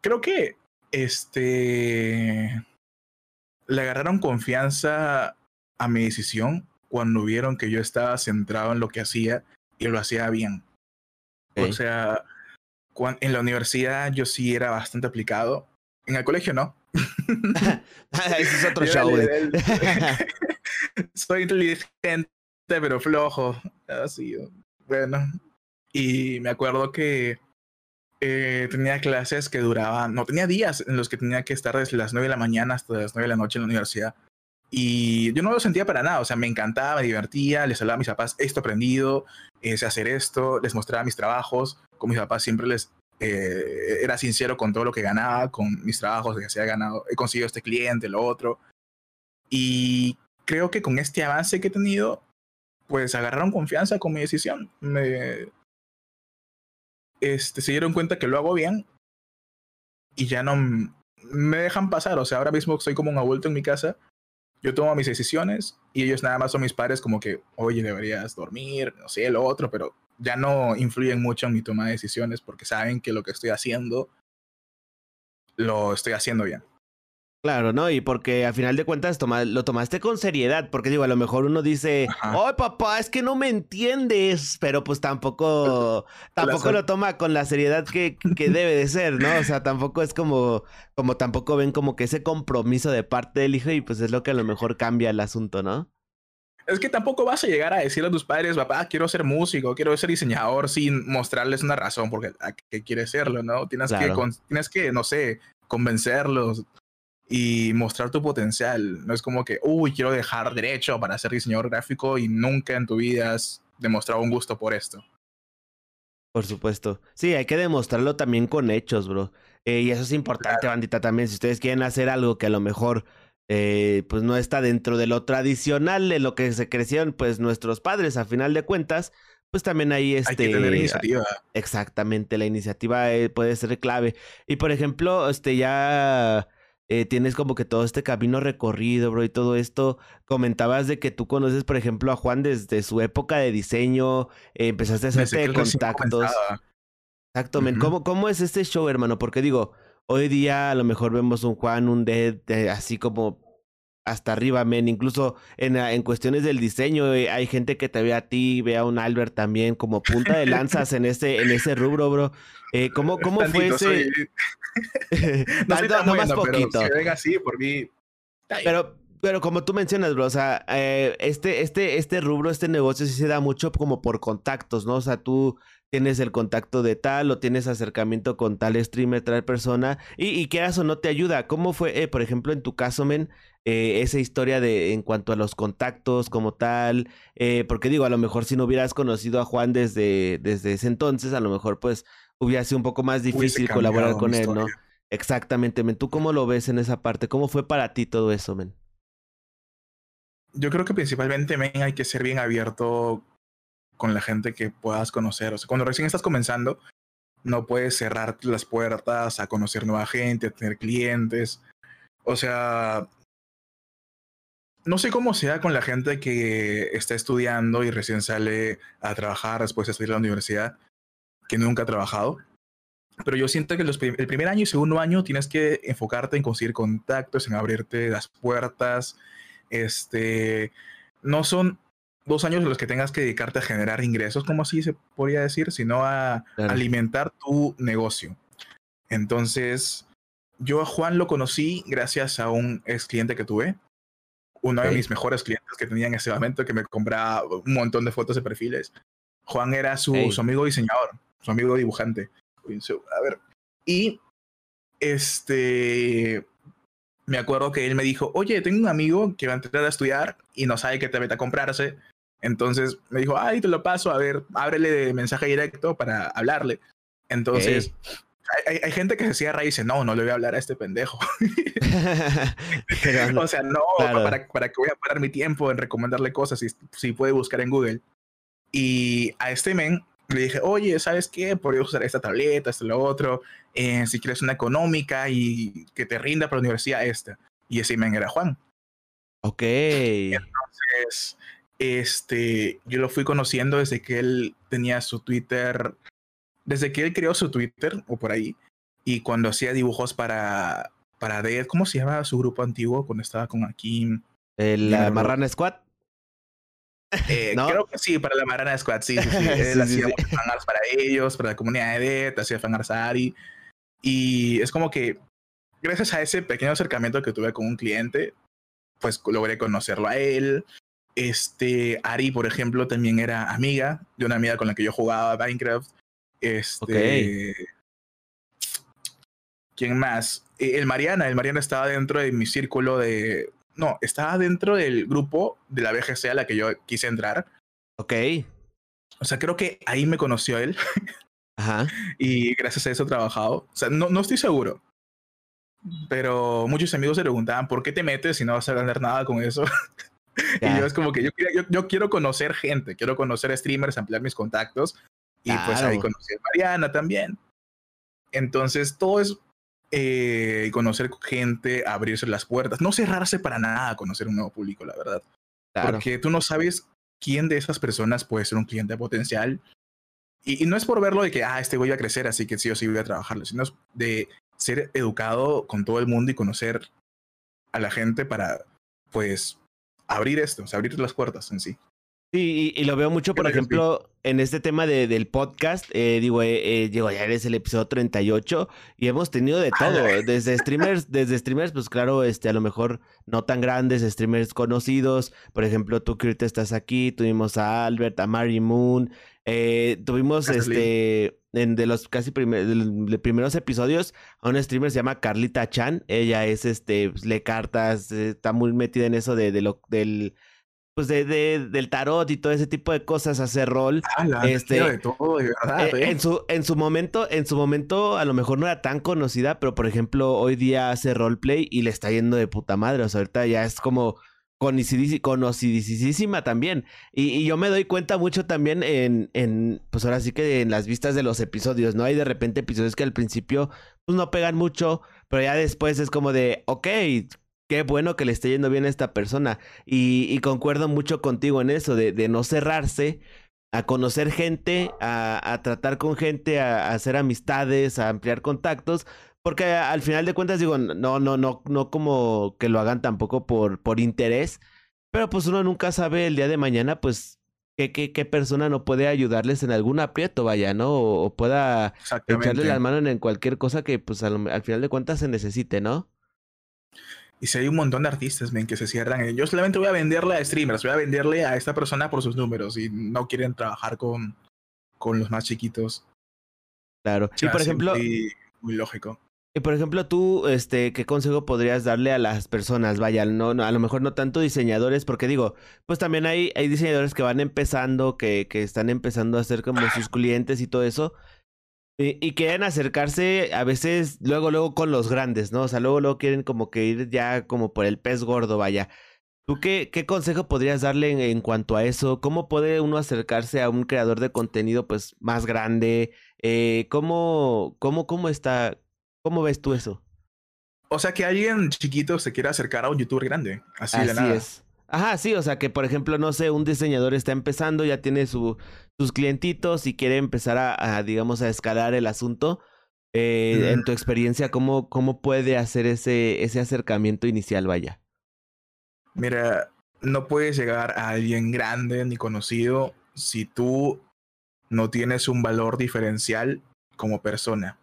[SPEAKER 2] Creo que este le agarraron confianza a mi decisión cuando vieron que yo estaba centrado en lo que hacía y lo hacía bien. O sea, en la universidad yo sí era bastante aplicado. En el colegio no.
[SPEAKER 1] Ese es otro show.
[SPEAKER 2] Soy inteligente, pero flojo. Así, bueno. Y me acuerdo que eh, tenía clases que duraban, no, tenía días en los que tenía que estar desde las 9 de la mañana hasta las 9 de la noche en la universidad. Y yo no lo sentía para nada, o sea, me encantaba, me divertía, les hablaba a mis papás, esto aprendido, eh, sé hacer esto, les mostraba mis trabajos, con mis papás siempre les eh, era sincero con todo lo que ganaba, con mis trabajos, que se ha ganado, he conseguido este cliente, lo otro. Y creo que con este avance que he tenido, pues agarraron confianza con mi decisión. Me, este, se dieron cuenta que lo hago bien y ya no me dejan pasar. O sea, ahora mismo soy como un adulto en mi casa yo tomo mis decisiones y ellos nada más son mis padres como que, oye, deberías dormir, no sé, lo otro, pero ya no influyen mucho en mi toma de decisiones porque saben que lo que estoy haciendo lo estoy haciendo bien.
[SPEAKER 1] Claro, ¿no? Y porque a final de cuentas lo tomaste con seriedad, porque digo, a lo mejor uno dice, ¡ay, papá, es que no me entiendes! Pero pues tampoco, tampoco lo toma con la seriedad que, que debe de ser, ¿no? O sea, tampoco es como, como tampoco ven como que ese compromiso de parte del hijo y pues es lo que a lo mejor cambia el asunto, ¿no?
[SPEAKER 2] Es que tampoco vas a llegar a decirle a tus padres, papá, quiero ser músico, quiero ser diseñador sin mostrarles una razón porque a qué quieres serlo, ¿no? Tienes, que, tienes que, no sé, convencerlos, y mostrar tu potencial. No es como que, uy, quiero dejar derecho para ser diseñador gráfico y nunca en tu vida has demostrado un gusto por esto.
[SPEAKER 1] Por supuesto. Sí, hay que demostrarlo también con hechos, bro. Eh, y eso es importante, bandita, también. Si ustedes quieren hacer algo que a lo mejor eh, pues no está dentro de lo tradicional, de lo que se crecieron pues nuestros padres, a final de cuentas, pues también ahí este... Hay que tener iniciativa. Exactamente, la iniciativa eh, puede ser clave. Y por ejemplo, este ya eh, tienes como que todo este camino recorrido, bro, y todo esto. Comentabas de que tú conoces, por ejemplo, a Juan desde su época de diseño, eh, empezaste a hacerte contactos. Exacto, men. ¿Cómo, ¿Cómo es este show, hermano? Porque digo, hoy día a lo mejor vemos un Juan, un Dead, así como hasta arriba, men. Incluso en, en cuestiones del diseño, eh, hay gente que te ve a ti, ve a un Albert también como punta de lanzas en ese, en ese rubro, bro. Eh, ¿Cómo, cómo fue ese?
[SPEAKER 2] no, no, más poquito. Pero si así, por mí.
[SPEAKER 1] Pero, pero como tú mencionas, bro, o sea, eh, este, este, este rubro, este negocio sí se da mucho como por contactos, ¿no? O sea, tú tienes el contacto de tal o tienes acercamiento con tal streamer, tal persona, y, y quieras o no te ayuda. ¿Cómo fue, eh, por ejemplo, en tu caso, men, eh, esa historia de en cuanto a los contactos como tal? Eh, porque digo, a lo mejor si no hubieras conocido a Juan desde, desde ese entonces, a lo mejor pues hubiera sido un poco más difícil colaborar con él, ¿no? Exactamente, men. ¿Tú cómo lo ves en esa parte? ¿Cómo fue para ti todo eso, men?
[SPEAKER 2] Yo creo que principalmente, men, hay que ser bien abierto con la gente que puedas conocer. O sea, cuando recién estás comenzando, no puedes cerrar las puertas a conocer nueva gente, a tener clientes. O sea, no sé cómo sea con la gente que está estudiando y recién sale a trabajar después de salir de la universidad, que nunca ha trabajado. pero yo siento que el primer año y segundo año tienes que enfocarte en conseguir contactos, en abrirte las puertas. Este, no son dos años en los que tengas que dedicarte a generar ingresos, como así se podría decir, sino a alimentar tu negocio. Entonces, yo a Juan lo conocí gracias a un ex cliente que tuve, uno de mis mejores clientes que tenía en ese momento, que me compraba un montón de fotos de perfiles. Juan era su, su amigo diseñador, su amigo dibujante. A ver. Y este me acuerdo que él me dijo, oye, tengo un amigo que va a entrar a estudiar y no sabe qué te a comprarse. Entonces me dijo, ay, te lo paso, a ver, ábrele de mensaje directo para hablarle. Entonces, hay, gente que se cierra y dice, no, no le voy a hablar a este pendejo. o sea, no, para, para que voy a parar mi tiempo en recomendarle cosas si, si puede buscar en Google. Y a este men le dije, oye, ¿sabes qué? Podrías usar esta tableta, esto, lo otro. Eh, si quieres una económica y que te rinda para la universidad, esta. Y ese men era Juan.
[SPEAKER 1] Ok.
[SPEAKER 2] Entonces, este, yo lo fui conociendo desde que él tenía su Twitter, desde que él creó su Twitter o por ahí. Y cuando hacía dibujos para, para Dead, ¿cómo se llama su grupo antiguo cuando estaba con Akim?
[SPEAKER 1] El Marrana Squad.
[SPEAKER 2] Eh, creo que sí, para la Marana Squad, sí, sí, sí. Él hacía para ellos, para la comunidad de Dead, hacía fanarts a Ari. Y es como que, gracias a ese pequeño acercamiento que tuve con un cliente, pues logré conocerlo a él. Este, Ari, por ejemplo, también era amiga de una amiga con la que yo jugaba Minecraft. Este. ¿Quién más? Eh, el Mariana. El Mariana estaba dentro de mi círculo de, no, estaba dentro del grupo de la BGC a la que yo quise entrar.
[SPEAKER 1] Ok.
[SPEAKER 2] O sea, creo que ahí me conoció él.
[SPEAKER 1] Ajá.
[SPEAKER 2] y gracias a eso he trabajado. O sea, no, no estoy seguro. Pero muchos amigos se preguntaban, ¿por qué te metes si no vas a ganar nada con eso? y yo es como que yo, yo, yo, quiero conocer gente, quiero conocer streamers, ampliar mis contactos. Y pues ahí conocí a Mariana también. Entonces, todo es eh, conocer gente, abrirse las puertas, no cerrarse para nada a conocer un nuevo público, la verdad. Porque tú no sabes quién de esas personas puede ser un cliente potencial. Y, no es por verlo de que, ah, este voy a crecer, así que sí o sí voy a trabajarlo, sino de ser educado con todo el mundo y conocer a la gente para, pues, abrir esto, o sea, abrir las puertas en sí.
[SPEAKER 1] Sí, y, lo veo mucho, por ejemplo, en este tema de, del podcast. Eh, digo, eh, eh, digo, ya eres el episodio 38 y hemos tenido de todo. Desde streamers, desde streamers, pues claro, este, a lo mejor no tan grandes, streamers conocidos. Por ejemplo, tú que ahorita estás aquí, tuvimos a Albert, a Mary Moon. Eh, tuvimos este en de los casi primeros episodios a una streamer se llama Carlita Chan. Ella es este, pues, le cartas, está muy metida en eso de, de lo del pues de, de, del tarot y todo ese tipo de cosas, hacer rol.
[SPEAKER 2] Ah, este, de todo, de verdad,
[SPEAKER 1] eh, en, su, en su momento, en su momento, a lo mejor no era tan conocida, pero por ejemplo, hoy día hace roleplay y le está yendo de puta madre. O sea, ahorita ya es como conocidísima también. Y, y, yo me doy cuenta mucho también en, en, pues ahora sí que en las vistas de los episodios, ¿no? Hay de repente episodios que al principio, pues no pegan mucho, pero ya después es como de, ok, qué bueno que le esté yendo bien a esta persona. Y, concuerdo mucho contigo en eso, de, no cerrarse a conocer gente, a, tratar con gente, a, hacer amistades, a ampliar contactos. Porque al final de cuentas, digo, no, no, no, no como que lo hagan tampoco por, por interés. Pero pues uno nunca sabe el día de mañana, pues, qué, qué, qué persona no puede ayudarles en algún aprieto, vaya, ¿no? O, pueda echarle la mano en cualquier cosa que, pues, al final de cuentas se necesite, ¿no?
[SPEAKER 2] Y si hay un montón de artistas, ven, que se cierran. Yo solamente voy a venderle a streamers, voy a venderle a esta persona por sus números y no quieren trabajar con, con los más chiquitos.
[SPEAKER 1] Claro. Y por ejemplo.
[SPEAKER 2] Muy, lógico.
[SPEAKER 1] Y por ejemplo, tú, este, ¿qué consejo podrías darle a las personas? Vaya, no, a lo mejor no tanto diseñadores, porque digo, pues también hay, hay diseñadores que van empezando, que, que están empezando a ser como sus clientes y todo eso. Y, quieren acercarse a veces luego, luego con los grandes, ¿no? O sea, luego, luego quieren como que ir ya como por el pez gordo, vaya. ¿Tú qué, qué consejo podrías darle en, cuanto a eso? ¿Cómo puede uno acercarse a un creador de contenido pues más grande? Eh, ¿cómo, cómo, ¿Cómo está? ¿Cómo ves tú eso?
[SPEAKER 2] O sea, que alguien chiquito se quiera acercar a un youtuber grande, así, de nada. es.
[SPEAKER 1] Ajá, sí, o sea que por ejemplo, no sé, un diseñador está empezando, ya tiene su, sus clientitos y quiere empezar a, digamos, a escalar el asunto. Eh, en tu experiencia, ¿cómo, ¿cómo puede hacer ese, ese acercamiento inicial, vaya?
[SPEAKER 2] Mira, no puedes llegar a alguien grande ni conocido si tú no tienes un valor diferencial como persona.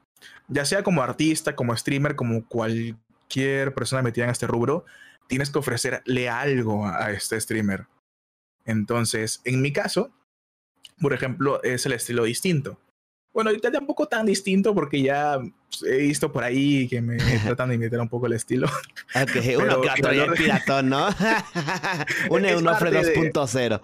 [SPEAKER 2] Ya sea como artista, como streamer, como cualquier persona metida en este rubro, tienes que ofrecerle algo a este streamer. Entonces, en mi caso, por ejemplo, es el estilo distinto. Bueno, ahorita tampoco tan distinto porque ya he visto por ahí que me tratan de imitar un poco el estilo.
[SPEAKER 1] Ok, uno que otro ya piratón, ¿no? un Eunofre 2.0.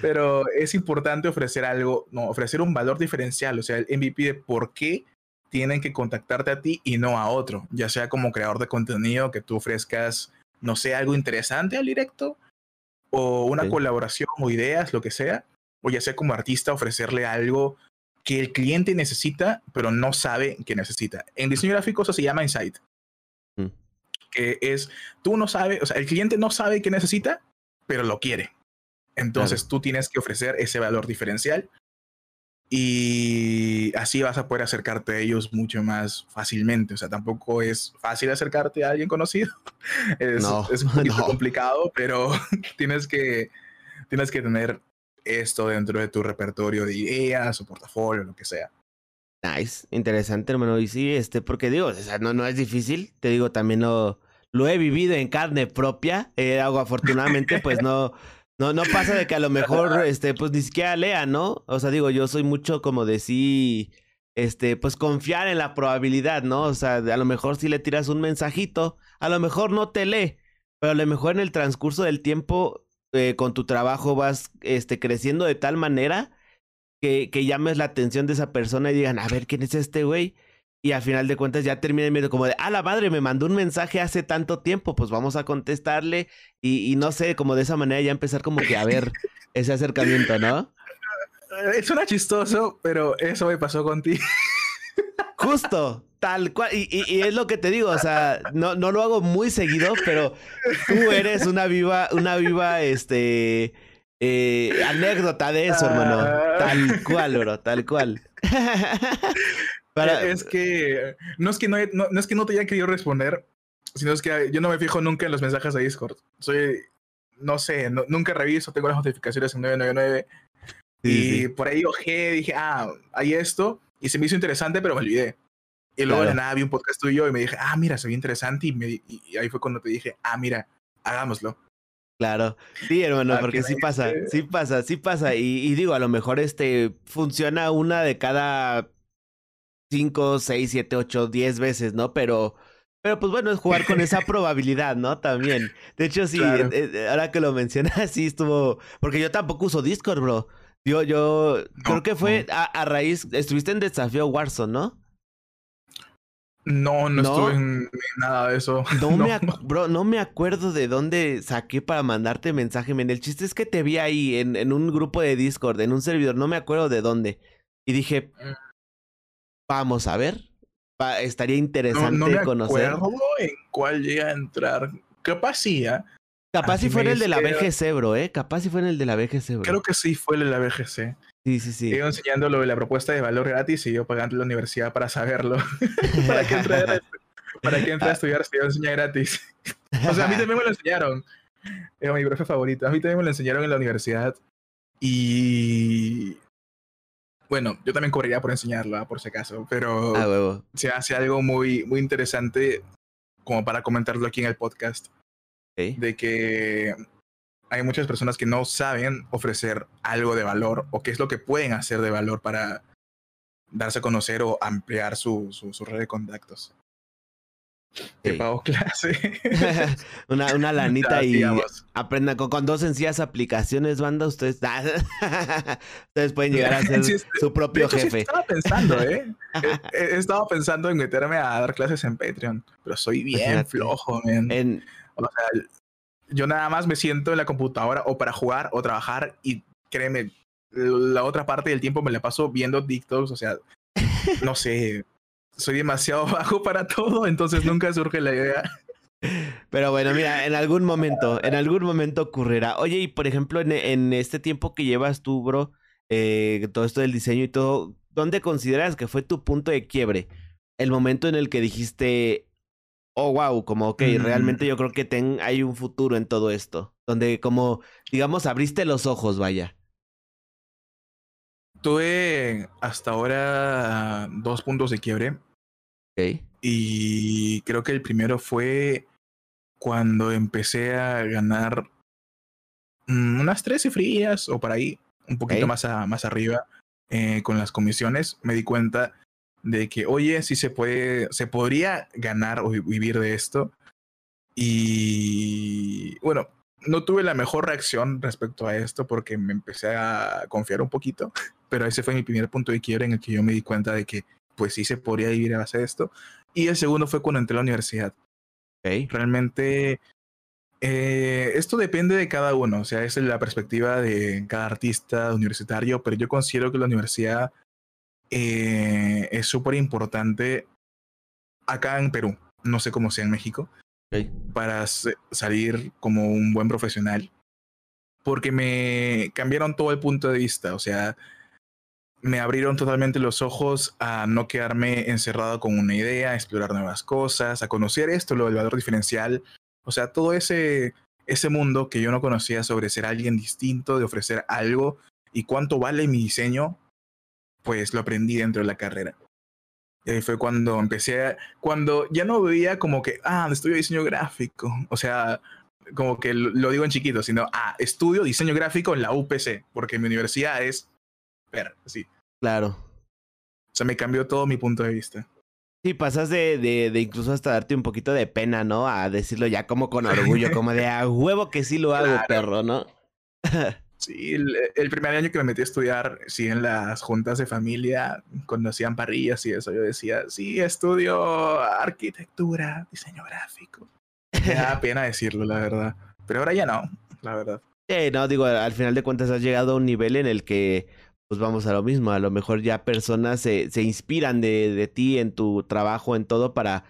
[SPEAKER 2] Pero es importante ofrecer algo, no, ofrecer un valor diferencial, o sea, el MVP de por qué tienen que contactarte a ti y no a otro, ya sea como creador de contenido que tú ofrezcas, no sé, algo interesante al directo o una colaboración o ideas, lo que sea, o ya sea como artista ofrecerle algo que el cliente necesita, pero no sabe que necesita. En diseño gráfico eso se llama insight. Mm. Que es, tú no sabes, o sea, el cliente no sabe qué necesita, pero lo quiere. Entonces tú tienes que ofrecer ese valor diferencial y así vas a poder acercarte a ellos mucho más fácilmente. O sea, tampoco es fácil acercarte a alguien conocido. Es, es un poquito complicado, pero tienes que, tienes que tener esto dentro de tu repertorio de ideas o portafolio, lo que sea.
[SPEAKER 1] Nice, interesante, hermano. Y sí, este, porque digo, o sea, no, no es difícil. Te digo, también lo, lo he vivido en carne propia. Eh, algo afortunadamente, pues no, no, no pasa de que a lo mejor, este, pues ni siquiera lea, ¿no? O sea, digo, yo soy mucho como de sí, este, pues confiar en la probabilidad, ¿no? O sea, a lo mejor si le tiras un mensajito, a lo mejor no te lee, pero a lo mejor en el transcurso del tiempo eh, con tu trabajo vas este, creciendo de tal manera que, que llames la atención de esa persona y digan, a ver, ¿quién es este güey? Y al final de cuentas ya termina medio como de, ah, la madre, me mandó un mensaje hace tanto tiempo, pues vamos a contestarle. Y, y no sé, como de esa manera ya empezar como que a ver ese acercamiento, ¿no?
[SPEAKER 2] Es una chistoso, pero eso me pasó contigo.
[SPEAKER 1] Justo, tal cual. Y, y, es lo que te digo, o sea, no, no lo hago muy seguido, pero tú eres una viva, una viva, este, eh, anécdota de eso, hermano. Tal cual, bro, tal cual.
[SPEAKER 2] Es que no es que no, no, es que no te haya querido responder, sino es que yo no me fijo nunca en los mensajes de Discord. Soy, no sé, nunca reviso, tengo las notificaciones en 999. y por ahí ojé, dije, ah, hay esto, y se me hizo interesante, pero me olvidé. Y luego de nada vi un podcast tuyo y me dije, ah, mira, se ve interesante. Y, y, ahí fue cuando te dije, ah, mira, hagámoslo.
[SPEAKER 1] Claro, sí, hermano, porque sí pasa, sí pasa, sí pasa. Y, y, digo, a lo mejor este funciona una de cada cinco, seis, siete, ocho, diez veces, ¿no? Pero, pero pues bueno, es jugar con esa probabilidad, ¿no? También. De hecho, sí, eh, eh, ahora que lo mencionas, sí estuvo. Porque yo tampoco uso Discord, bro. Yo, yo creo que fue a, raíz, estuviste en Desafío Warzone, ¿no?
[SPEAKER 2] No, no, estuve en, nada de eso.
[SPEAKER 1] No, Me bro, no me acuerdo de dónde saqué para mandarte mensaje, men. El chiste es que te vi ahí en, en un grupo de Discord, en un servidor, no me acuerdo de dónde. Y dije, mm. Vamos a ver. estaría interesante no, no me conocer.
[SPEAKER 2] acuerdo en cuál llega a entrar. ¿Qué pasía?
[SPEAKER 1] Capaz si fue en el de la BGC, bro, ¿eh? Capaz si fue en el de la BGC, bro.
[SPEAKER 2] Creo que sí fue el de la BGC.
[SPEAKER 1] Sí, sí, sí.
[SPEAKER 2] Iba enseñando lo de la propuesta de valor gratis y yo pagando la universidad para saberlo. para que entre a, para que entre a estudiar si yo enseña gratis. o sea, a mí también me lo enseñaron. Era mi profe favorito. A mí también me lo enseñaron en la universidad. Y bueno, yo también cobraría por enseñarlo, ¿ah? por si acaso, pero
[SPEAKER 1] ah,
[SPEAKER 2] se hace algo muy, muy interesante como para comentarlo aquí en el podcast de que hay muchas personas que no saben ofrecer algo de valor o qué es lo que pueden hacer de valor para darse a conocer o ampliar su, su, red de contactos. Te pago clase.
[SPEAKER 1] una, una lanita y aprendan con, dos sencillas aplicaciones, banda, ustedes, ustedes pueden llegar a ser su propio jefe.
[SPEAKER 2] estaba pensando, ¿eh? he, estado pensando en meterme a dar clases en Patreon, pero soy bien flojo, man. En, o sea, yo nada más me siento en la computadora o para jugar o trabajar y créeme, la otra parte del tiempo me la paso viendo TikToks, o sea, no sé, soy demasiado bajo para todo, entonces nunca surge la idea.
[SPEAKER 1] Pero bueno, mira, en algún momento, en algún momento ocurrirá. Oye, y por ejemplo, en, en este tiempo que llevas tú, bro, eh, todo esto del diseño y todo, ¿dónde consideras que fue tu punto de quiebre? El momento en el que dijiste, oh, wow, como, ok,
[SPEAKER 2] Mm.
[SPEAKER 1] realmente yo creo que ten, hay un futuro en todo esto. Donde como, digamos, abriste los ojos, vaya.
[SPEAKER 2] Tuve hasta ahora dos puntos de quiebre. Y creo que el primero fue cuando empecé a ganar mm, unas tres cifrillas o por ahí, un poquito más, a- más arriba eh, con las comisiones. Me di cuenta de que, oye, sí se puede, se podría ganar o vi- vivir de esto. Y bueno, no tuve la mejor reacción respecto a esto porque me empecé a confiar un poquito, pero ese fue mi primer punto de quiebre en el que yo me di cuenta de que pues sí se podría vivir a base de esto. Y el segundo fue cuando entré a la universidad.
[SPEAKER 1] Ok.
[SPEAKER 2] Realmente eh, esto depende de cada uno, o sea, es la perspectiva de cada artista universitario, pero yo considero que la universidad eh, es súper importante acá en Perú, no sé cómo sea en México, Para salir como un buen profesional, porque me cambiaron todo el punto de vista, o sea, me abrieron totalmente los ojos a no quedarme encerrado con una idea, a explorar nuevas cosas, a conocer esto, lo del valor diferencial, o sea, todo ese, ese mundo que yo no conocía sobre ser alguien distinto, de ofrecer algo y cuánto vale mi diseño, pues lo aprendí dentro de la carrera. Y ahí fue cuando empecé, a- cuando ya no veía como que, ah, estudio diseño gráfico, o sea, como que lo, digo en chiquito, sino, ah, estudio diseño gráfico en la UPC, porque mi universidad es, ver, sí,
[SPEAKER 1] Claro.
[SPEAKER 2] o sea, me cambió todo mi punto de vista.
[SPEAKER 1] Sí, pasas de, de, de incluso hasta darte un poquito de pena, ¿no? A decirlo ya como con orgullo, como de a huevo que sí lo hago,
[SPEAKER 2] Claro.
[SPEAKER 1] perro, ¿no?
[SPEAKER 2] Sí, el, el primer año que me metí a estudiar, sí, en las juntas de familia, cuando hacían parrillas y eso, yo decía, sí, estudio arquitectura, diseño gráfico. Me da pena decirlo, la verdad. Pero ahora ya no, la verdad.
[SPEAKER 1] Sí, no, digo, al final de cuentas has llegado a un nivel en el que, pues vamos a lo mismo, a lo mejor ya personas se, se inspiran de, de ti en tu trabajo, en todo, para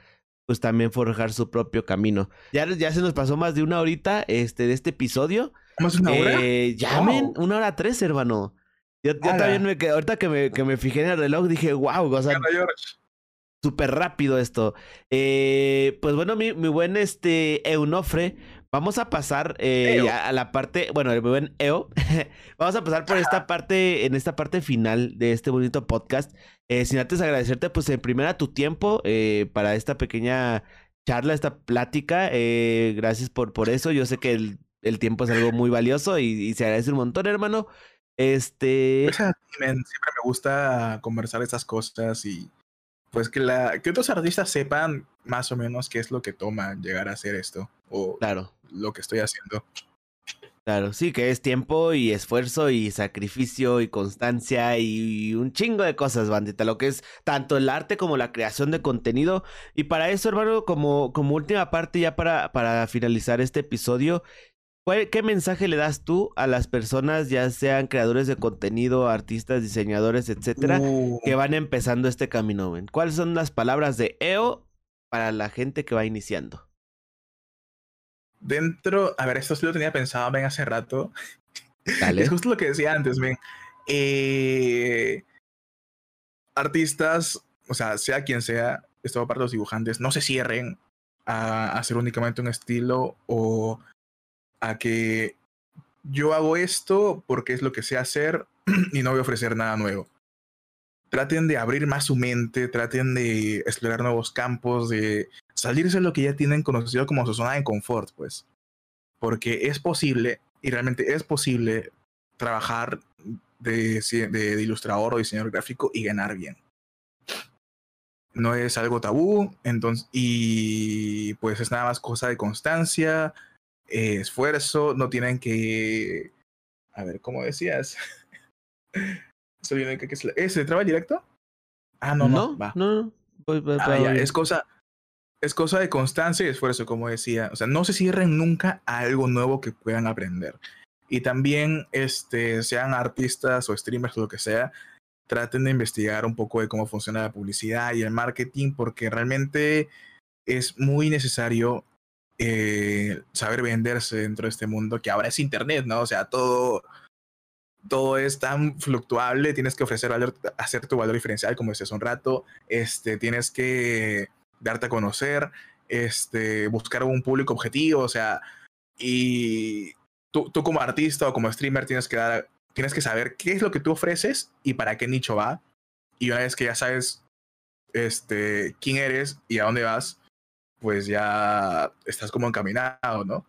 [SPEAKER 1] pues también forjar su propio camino. Ya, ya se nos pasó más de una horita este, de este episodio.
[SPEAKER 2] ¿Vamos una hora?
[SPEAKER 1] Eh, ya,
[SPEAKER 2] Wow.
[SPEAKER 1] men, una hora tres, hermano. Yo, también me quedé, ahorita que me, que me fijé en el reloj, dije, wow, o sea, súper rápido esto. Eh, pues bueno, mi, mi buen este Eunofre, vamos a pasar eh, a la parte, bueno, el buen Eo, vamos a pasar por esta parte, en esta parte final de este bonito podcast. Eh, sin antes agradecerte, pues en primera tu tiempo eh, para esta pequeña charla, esta plática. eh, gracias por, por eso. Yo sé que el, el tiempo es algo muy valioso y, y se agradece un montón, hermano. Este.
[SPEAKER 2] A. Siempre me gusta conversar estas cosas y pues que, la, que otros artistas sepan más o menos qué es lo que toma llegar a hacer esto o
[SPEAKER 1] Claro.
[SPEAKER 2] lo que estoy haciendo.
[SPEAKER 1] Claro, sí, que es tiempo y esfuerzo y sacrificio y constancia y un chingo de cosas, bandita, lo que es tanto el arte como la creación de contenido. Y para eso, hermano, como, como última parte, ya para, para finalizar este episodio, ¿cuál- ¿qué mensaje le das tú a las personas, ya sean creadores de contenido, artistas, diseñadores, etcétera,
[SPEAKER 2] Uh,
[SPEAKER 1] que van empezando este camino? ¿Cuáles son las palabras de EO para la gente que va iniciando?
[SPEAKER 2] Dentro, a ver, esto sí lo tenía pensado, ven, hace rato.
[SPEAKER 1] Dale.
[SPEAKER 2] Es justo lo que decía antes, ven. Eh, artistas, o sea, sea quien sea, esto va para los dibujantes, no se cierren a hacer únicamente un estilo o a que yo hago esto porque es lo que sé hacer y no voy a ofrecer nada nuevo. Traten de abrir más su mente, traten de explorar nuevos campos, de salirse de lo que ya tienen conocido como su zona de confort, pues. Porque es posible, y realmente es posible, trabajar de, de- de ilustrador o diseñador gráfico y ganar bien. No es algo tabú, entonces, y pues es nada más cosa de constancia, eh, esfuerzo, no tienen que, a ver, ¿cómo decías? Se olvidó que- es la- ¿Eh, ¿Se traba el directo? Ah, no, no, va.
[SPEAKER 1] no, no. Voy- voy-
[SPEAKER 2] Ah, ya, es cosa, es cosa de constancia y esfuerzo, como decía. O sea, no se cierren nunca a algo nuevo que puedan aprender. Y también, este, sean artistas o streamers o lo que sea, traten de investigar un poco de cómo funciona la publicidad y el marketing, porque realmente es muy necesario eh, saber venderse dentro de este mundo, que ahora es internet, ¿no? O sea, todo, todo es tan fluctuable, tienes que ofrecer valor, hacer tu valor diferencial, como decías un rato, este, tienes que darte a conocer, este, buscar un público objetivo, o sea, y tú, tú como artista o como streamer tienes que dar, tienes que saber qué es lo que tú ofreces y para qué nicho va. Y una vez que ya sabes este, quién eres y a dónde vas, pues ya estás como encaminado, ¿no?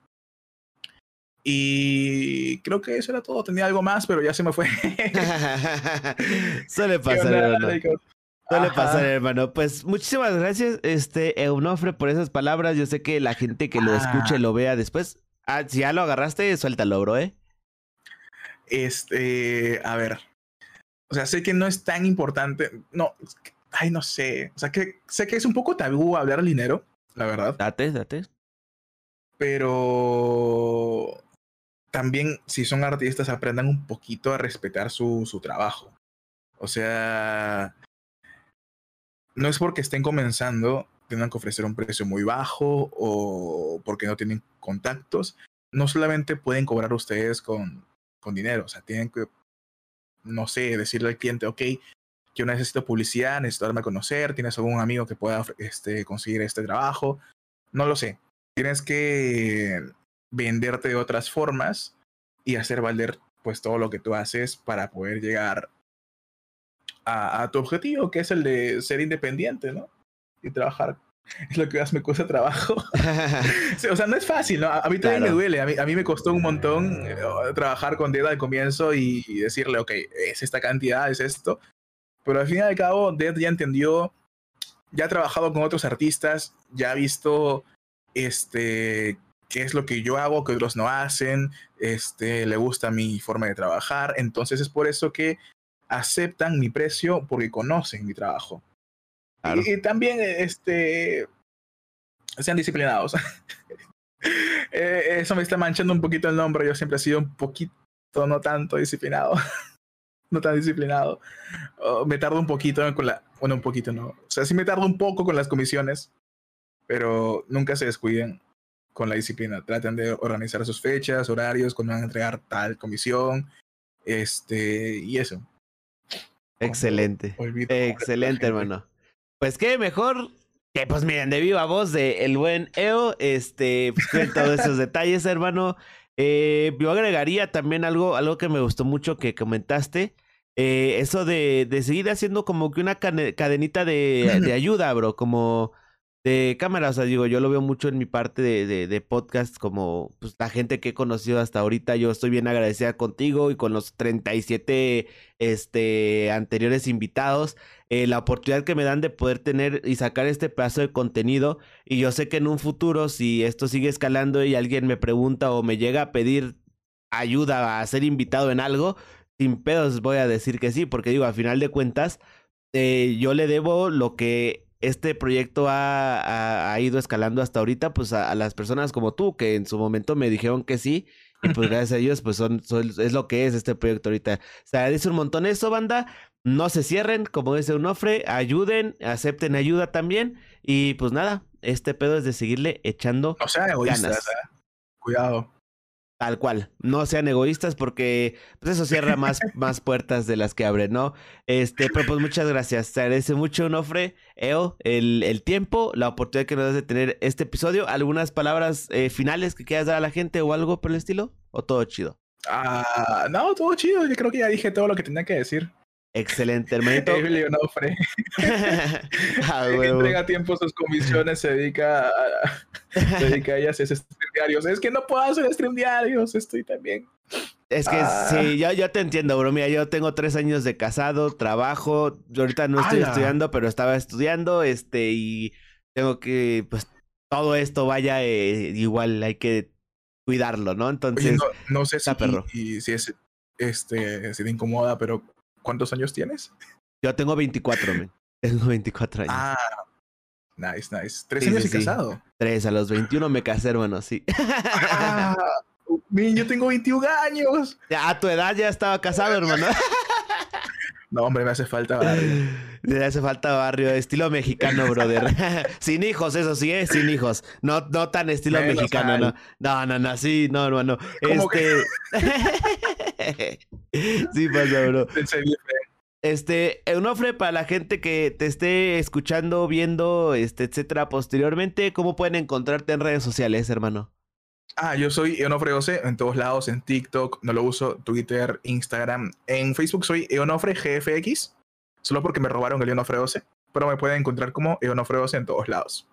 [SPEAKER 2] Y creo que eso era todo. Tenía algo más, pero ya se me fue.
[SPEAKER 1] Suele pasar, hermano. Suele pasar, hermano. Pues muchísimas gracias, este Eunofre, por esas palabras. Yo sé que la gente que lo escuche lo vea después. Ah, si ya lo agarraste, suéltalo, bro, ¿eh?
[SPEAKER 2] Este, a ver. O sea, sé que no es tan importante. No, ay, no sé. O sea, que sé que es un poco tabú hablar del dinero, la verdad.
[SPEAKER 1] Date, date.
[SPEAKER 2] Pero también si son artistas aprendan un poquito a respetar su, su trabajo. O sea, no es porque estén comenzando, tengan que ofrecer un precio muy bajo o porque no tienen contactos. No solamente pueden cobrar ustedes con, con dinero, o sea, tienen que, no sé, decirle al cliente, ok, yo necesito publicidad, necesito darme a conocer, tienes algún amigo que pueda este, conseguir este trabajo, no lo sé. Tienes que venderte de otras formas y hacer valer pues todo lo que tú haces para poder llegar a, a, tu objetivo, que es el de ser independiente, ¿no? Y trabajar. Es lo que más me cuesta trabajo. o sea, no es fácil, ¿no? A, mí también claro. me duele. A mí, a mí, me costó un montón eh, trabajar con Dead al comienzo y, decirle, ok, es esta cantidad, es esto. Pero al fin y al cabo, Dead ya entendió, ya ha trabajado con otros artistas, ya ha visto este, qué es lo que yo hago que otros no hacen, este, le gusta mi forma de trabajar, entonces es por eso que aceptan mi precio porque conocen mi trabajo. Claro. Y, y, también, este, sean disciplinados. eh, eso me está manchando un poquito el nombre, yo siempre he sido un poquito, no tanto disciplinado. no tan disciplinado. Oh, me tardo un poquito con la, bueno, un poquito no. O sea, sí me tardo un poco con las comisiones, pero nunca se descuiden con la disciplina. Traten de organizar sus fechas, horarios, cuando van a entregar tal comisión, este, y eso.
[SPEAKER 1] Excelente. Excelente, hermano. Pues qué mejor que, pues miren, de viva voz de el buen EO, este, pues, todos esos detalles, hermano. Eh, yo agregaría también algo, algo que me gustó mucho que comentaste. Eh, eso de, de, seguir haciendo como que una cadenita de, de ayuda, bro. Como de cámara, o sea, digo, yo lo veo mucho en mi parte de, de, de, podcast, como pues, la gente que he conocido hasta ahorita, yo estoy bien agradecida contigo y con los 37 este, anteriores invitados, eh, la oportunidad que me dan de poder tener y sacar este pedazo de contenido, y yo sé que en un futuro, si esto sigue escalando y alguien me pregunta o me llega a pedir ayuda a ser invitado en algo, sin pedos voy a decir que sí, porque digo, a final de cuentas, eh, yo le debo lo que este proyecto ha, ha, ha, ido escalando hasta ahorita, pues a, a, las personas como tú, que en su momento me dijeron que sí, y pues gracias a ellos, pues son, son es lo que es este proyecto ahorita. O sea, dice un montón eso, banda. No se cierren, como dice Unofre, ayuden, acepten ayuda también. Y pues nada, este pedo es de seguirle echando
[SPEAKER 2] o sea, ganas. ¿eh? Cuidado.
[SPEAKER 1] Tal cual, no sean egoístas porque pues eso cierra más, más puertas de las que abre, ¿no? Este, pero pues muchas gracias, te agradece mucho, Nofre, Eo, el, el tiempo, la oportunidad que nos das de tener este episodio. ¿Algunas palabras eh, finales que quieras dar a la gente o algo por el estilo? ¿O todo chido?
[SPEAKER 2] Ah, uh, no, todo chido, yo creo que ya dije todo lo que tenía que decir.
[SPEAKER 1] Excelente, hermanito.
[SPEAKER 2] Emilio Nofre. ah, entrega a tiempo sus comisiones, se dedica a, se dedica a ellas a stream diarios. Es que no puedo hacer stream diarios, estoy también.
[SPEAKER 1] Es que ah. sí, ya, ya te entiendo, bro. Mira, yo tengo tres años de casado, trabajo. Yo ahorita no estoy estudiando, pero estaba estudiando, este, y tengo que, pues, todo esto vaya eh, igual, hay que cuidarlo, ¿no? Entonces,
[SPEAKER 2] Oye, no, no, sé. Y, si es, este, si te incomoda, pero ¿Cuántos años tienes?
[SPEAKER 1] Yo tengo 24, man. Tengo 24 años.
[SPEAKER 2] Ah, nice, nice. ¿Tres sí, años sí, y sí. casado?
[SPEAKER 1] Tres, a los 21 me casé, hermano, sí.
[SPEAKER 2] Ah, man, yo tengo 21 años.
[SPEAKER 1] Ya, a tu edad ya estaba casado, hermano.
[SPEAKER 2] No, hombre, me hace falta barrio.
[SPEAKER 1] Le hace falta barrio, estilo mexicano, brother. Sin hijos, eso sí, ¿eh? Sin hijos. No, no tan estilo mexicano, no. No, no, no, sí, no, hermano. Este. sí pasa, bro. Este, Eunofre, para la gente que te esté escuchando, viendo, este, etcétera, posteriormente, ¿cómo pueden encontrarte en redes sociales, hermano?
[SPEAKER 2] Ah, yo soy Eonofre 12 en todos lados, en TikTok, no lo uso, Twitter, Instagram. En Facebook soy Eonofre GFX, solo porque me robaron el Eonofre 12, pero me pueden encontrar como Eonofre 12 en todos lados.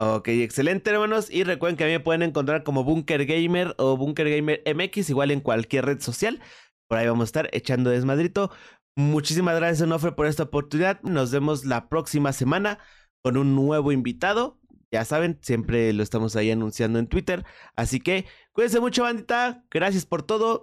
[SPEAKER 1] Ok, excelente hermanos. Y recuerden que a mí me pueden encontrar como Bunker Gamer o Bunker Gamer MX, igual en cualquier red social. Por ahí vamos a estar echando desmadrito. Muchísimas gracias, Onofre, por esta oportunidad. Nos vemos la próxima semana con un nuevo invitado. Ya saben, siempre lo estamos ahí anunciando en Twitter. Así que cuídense mucho, bandita. Gracias por todo.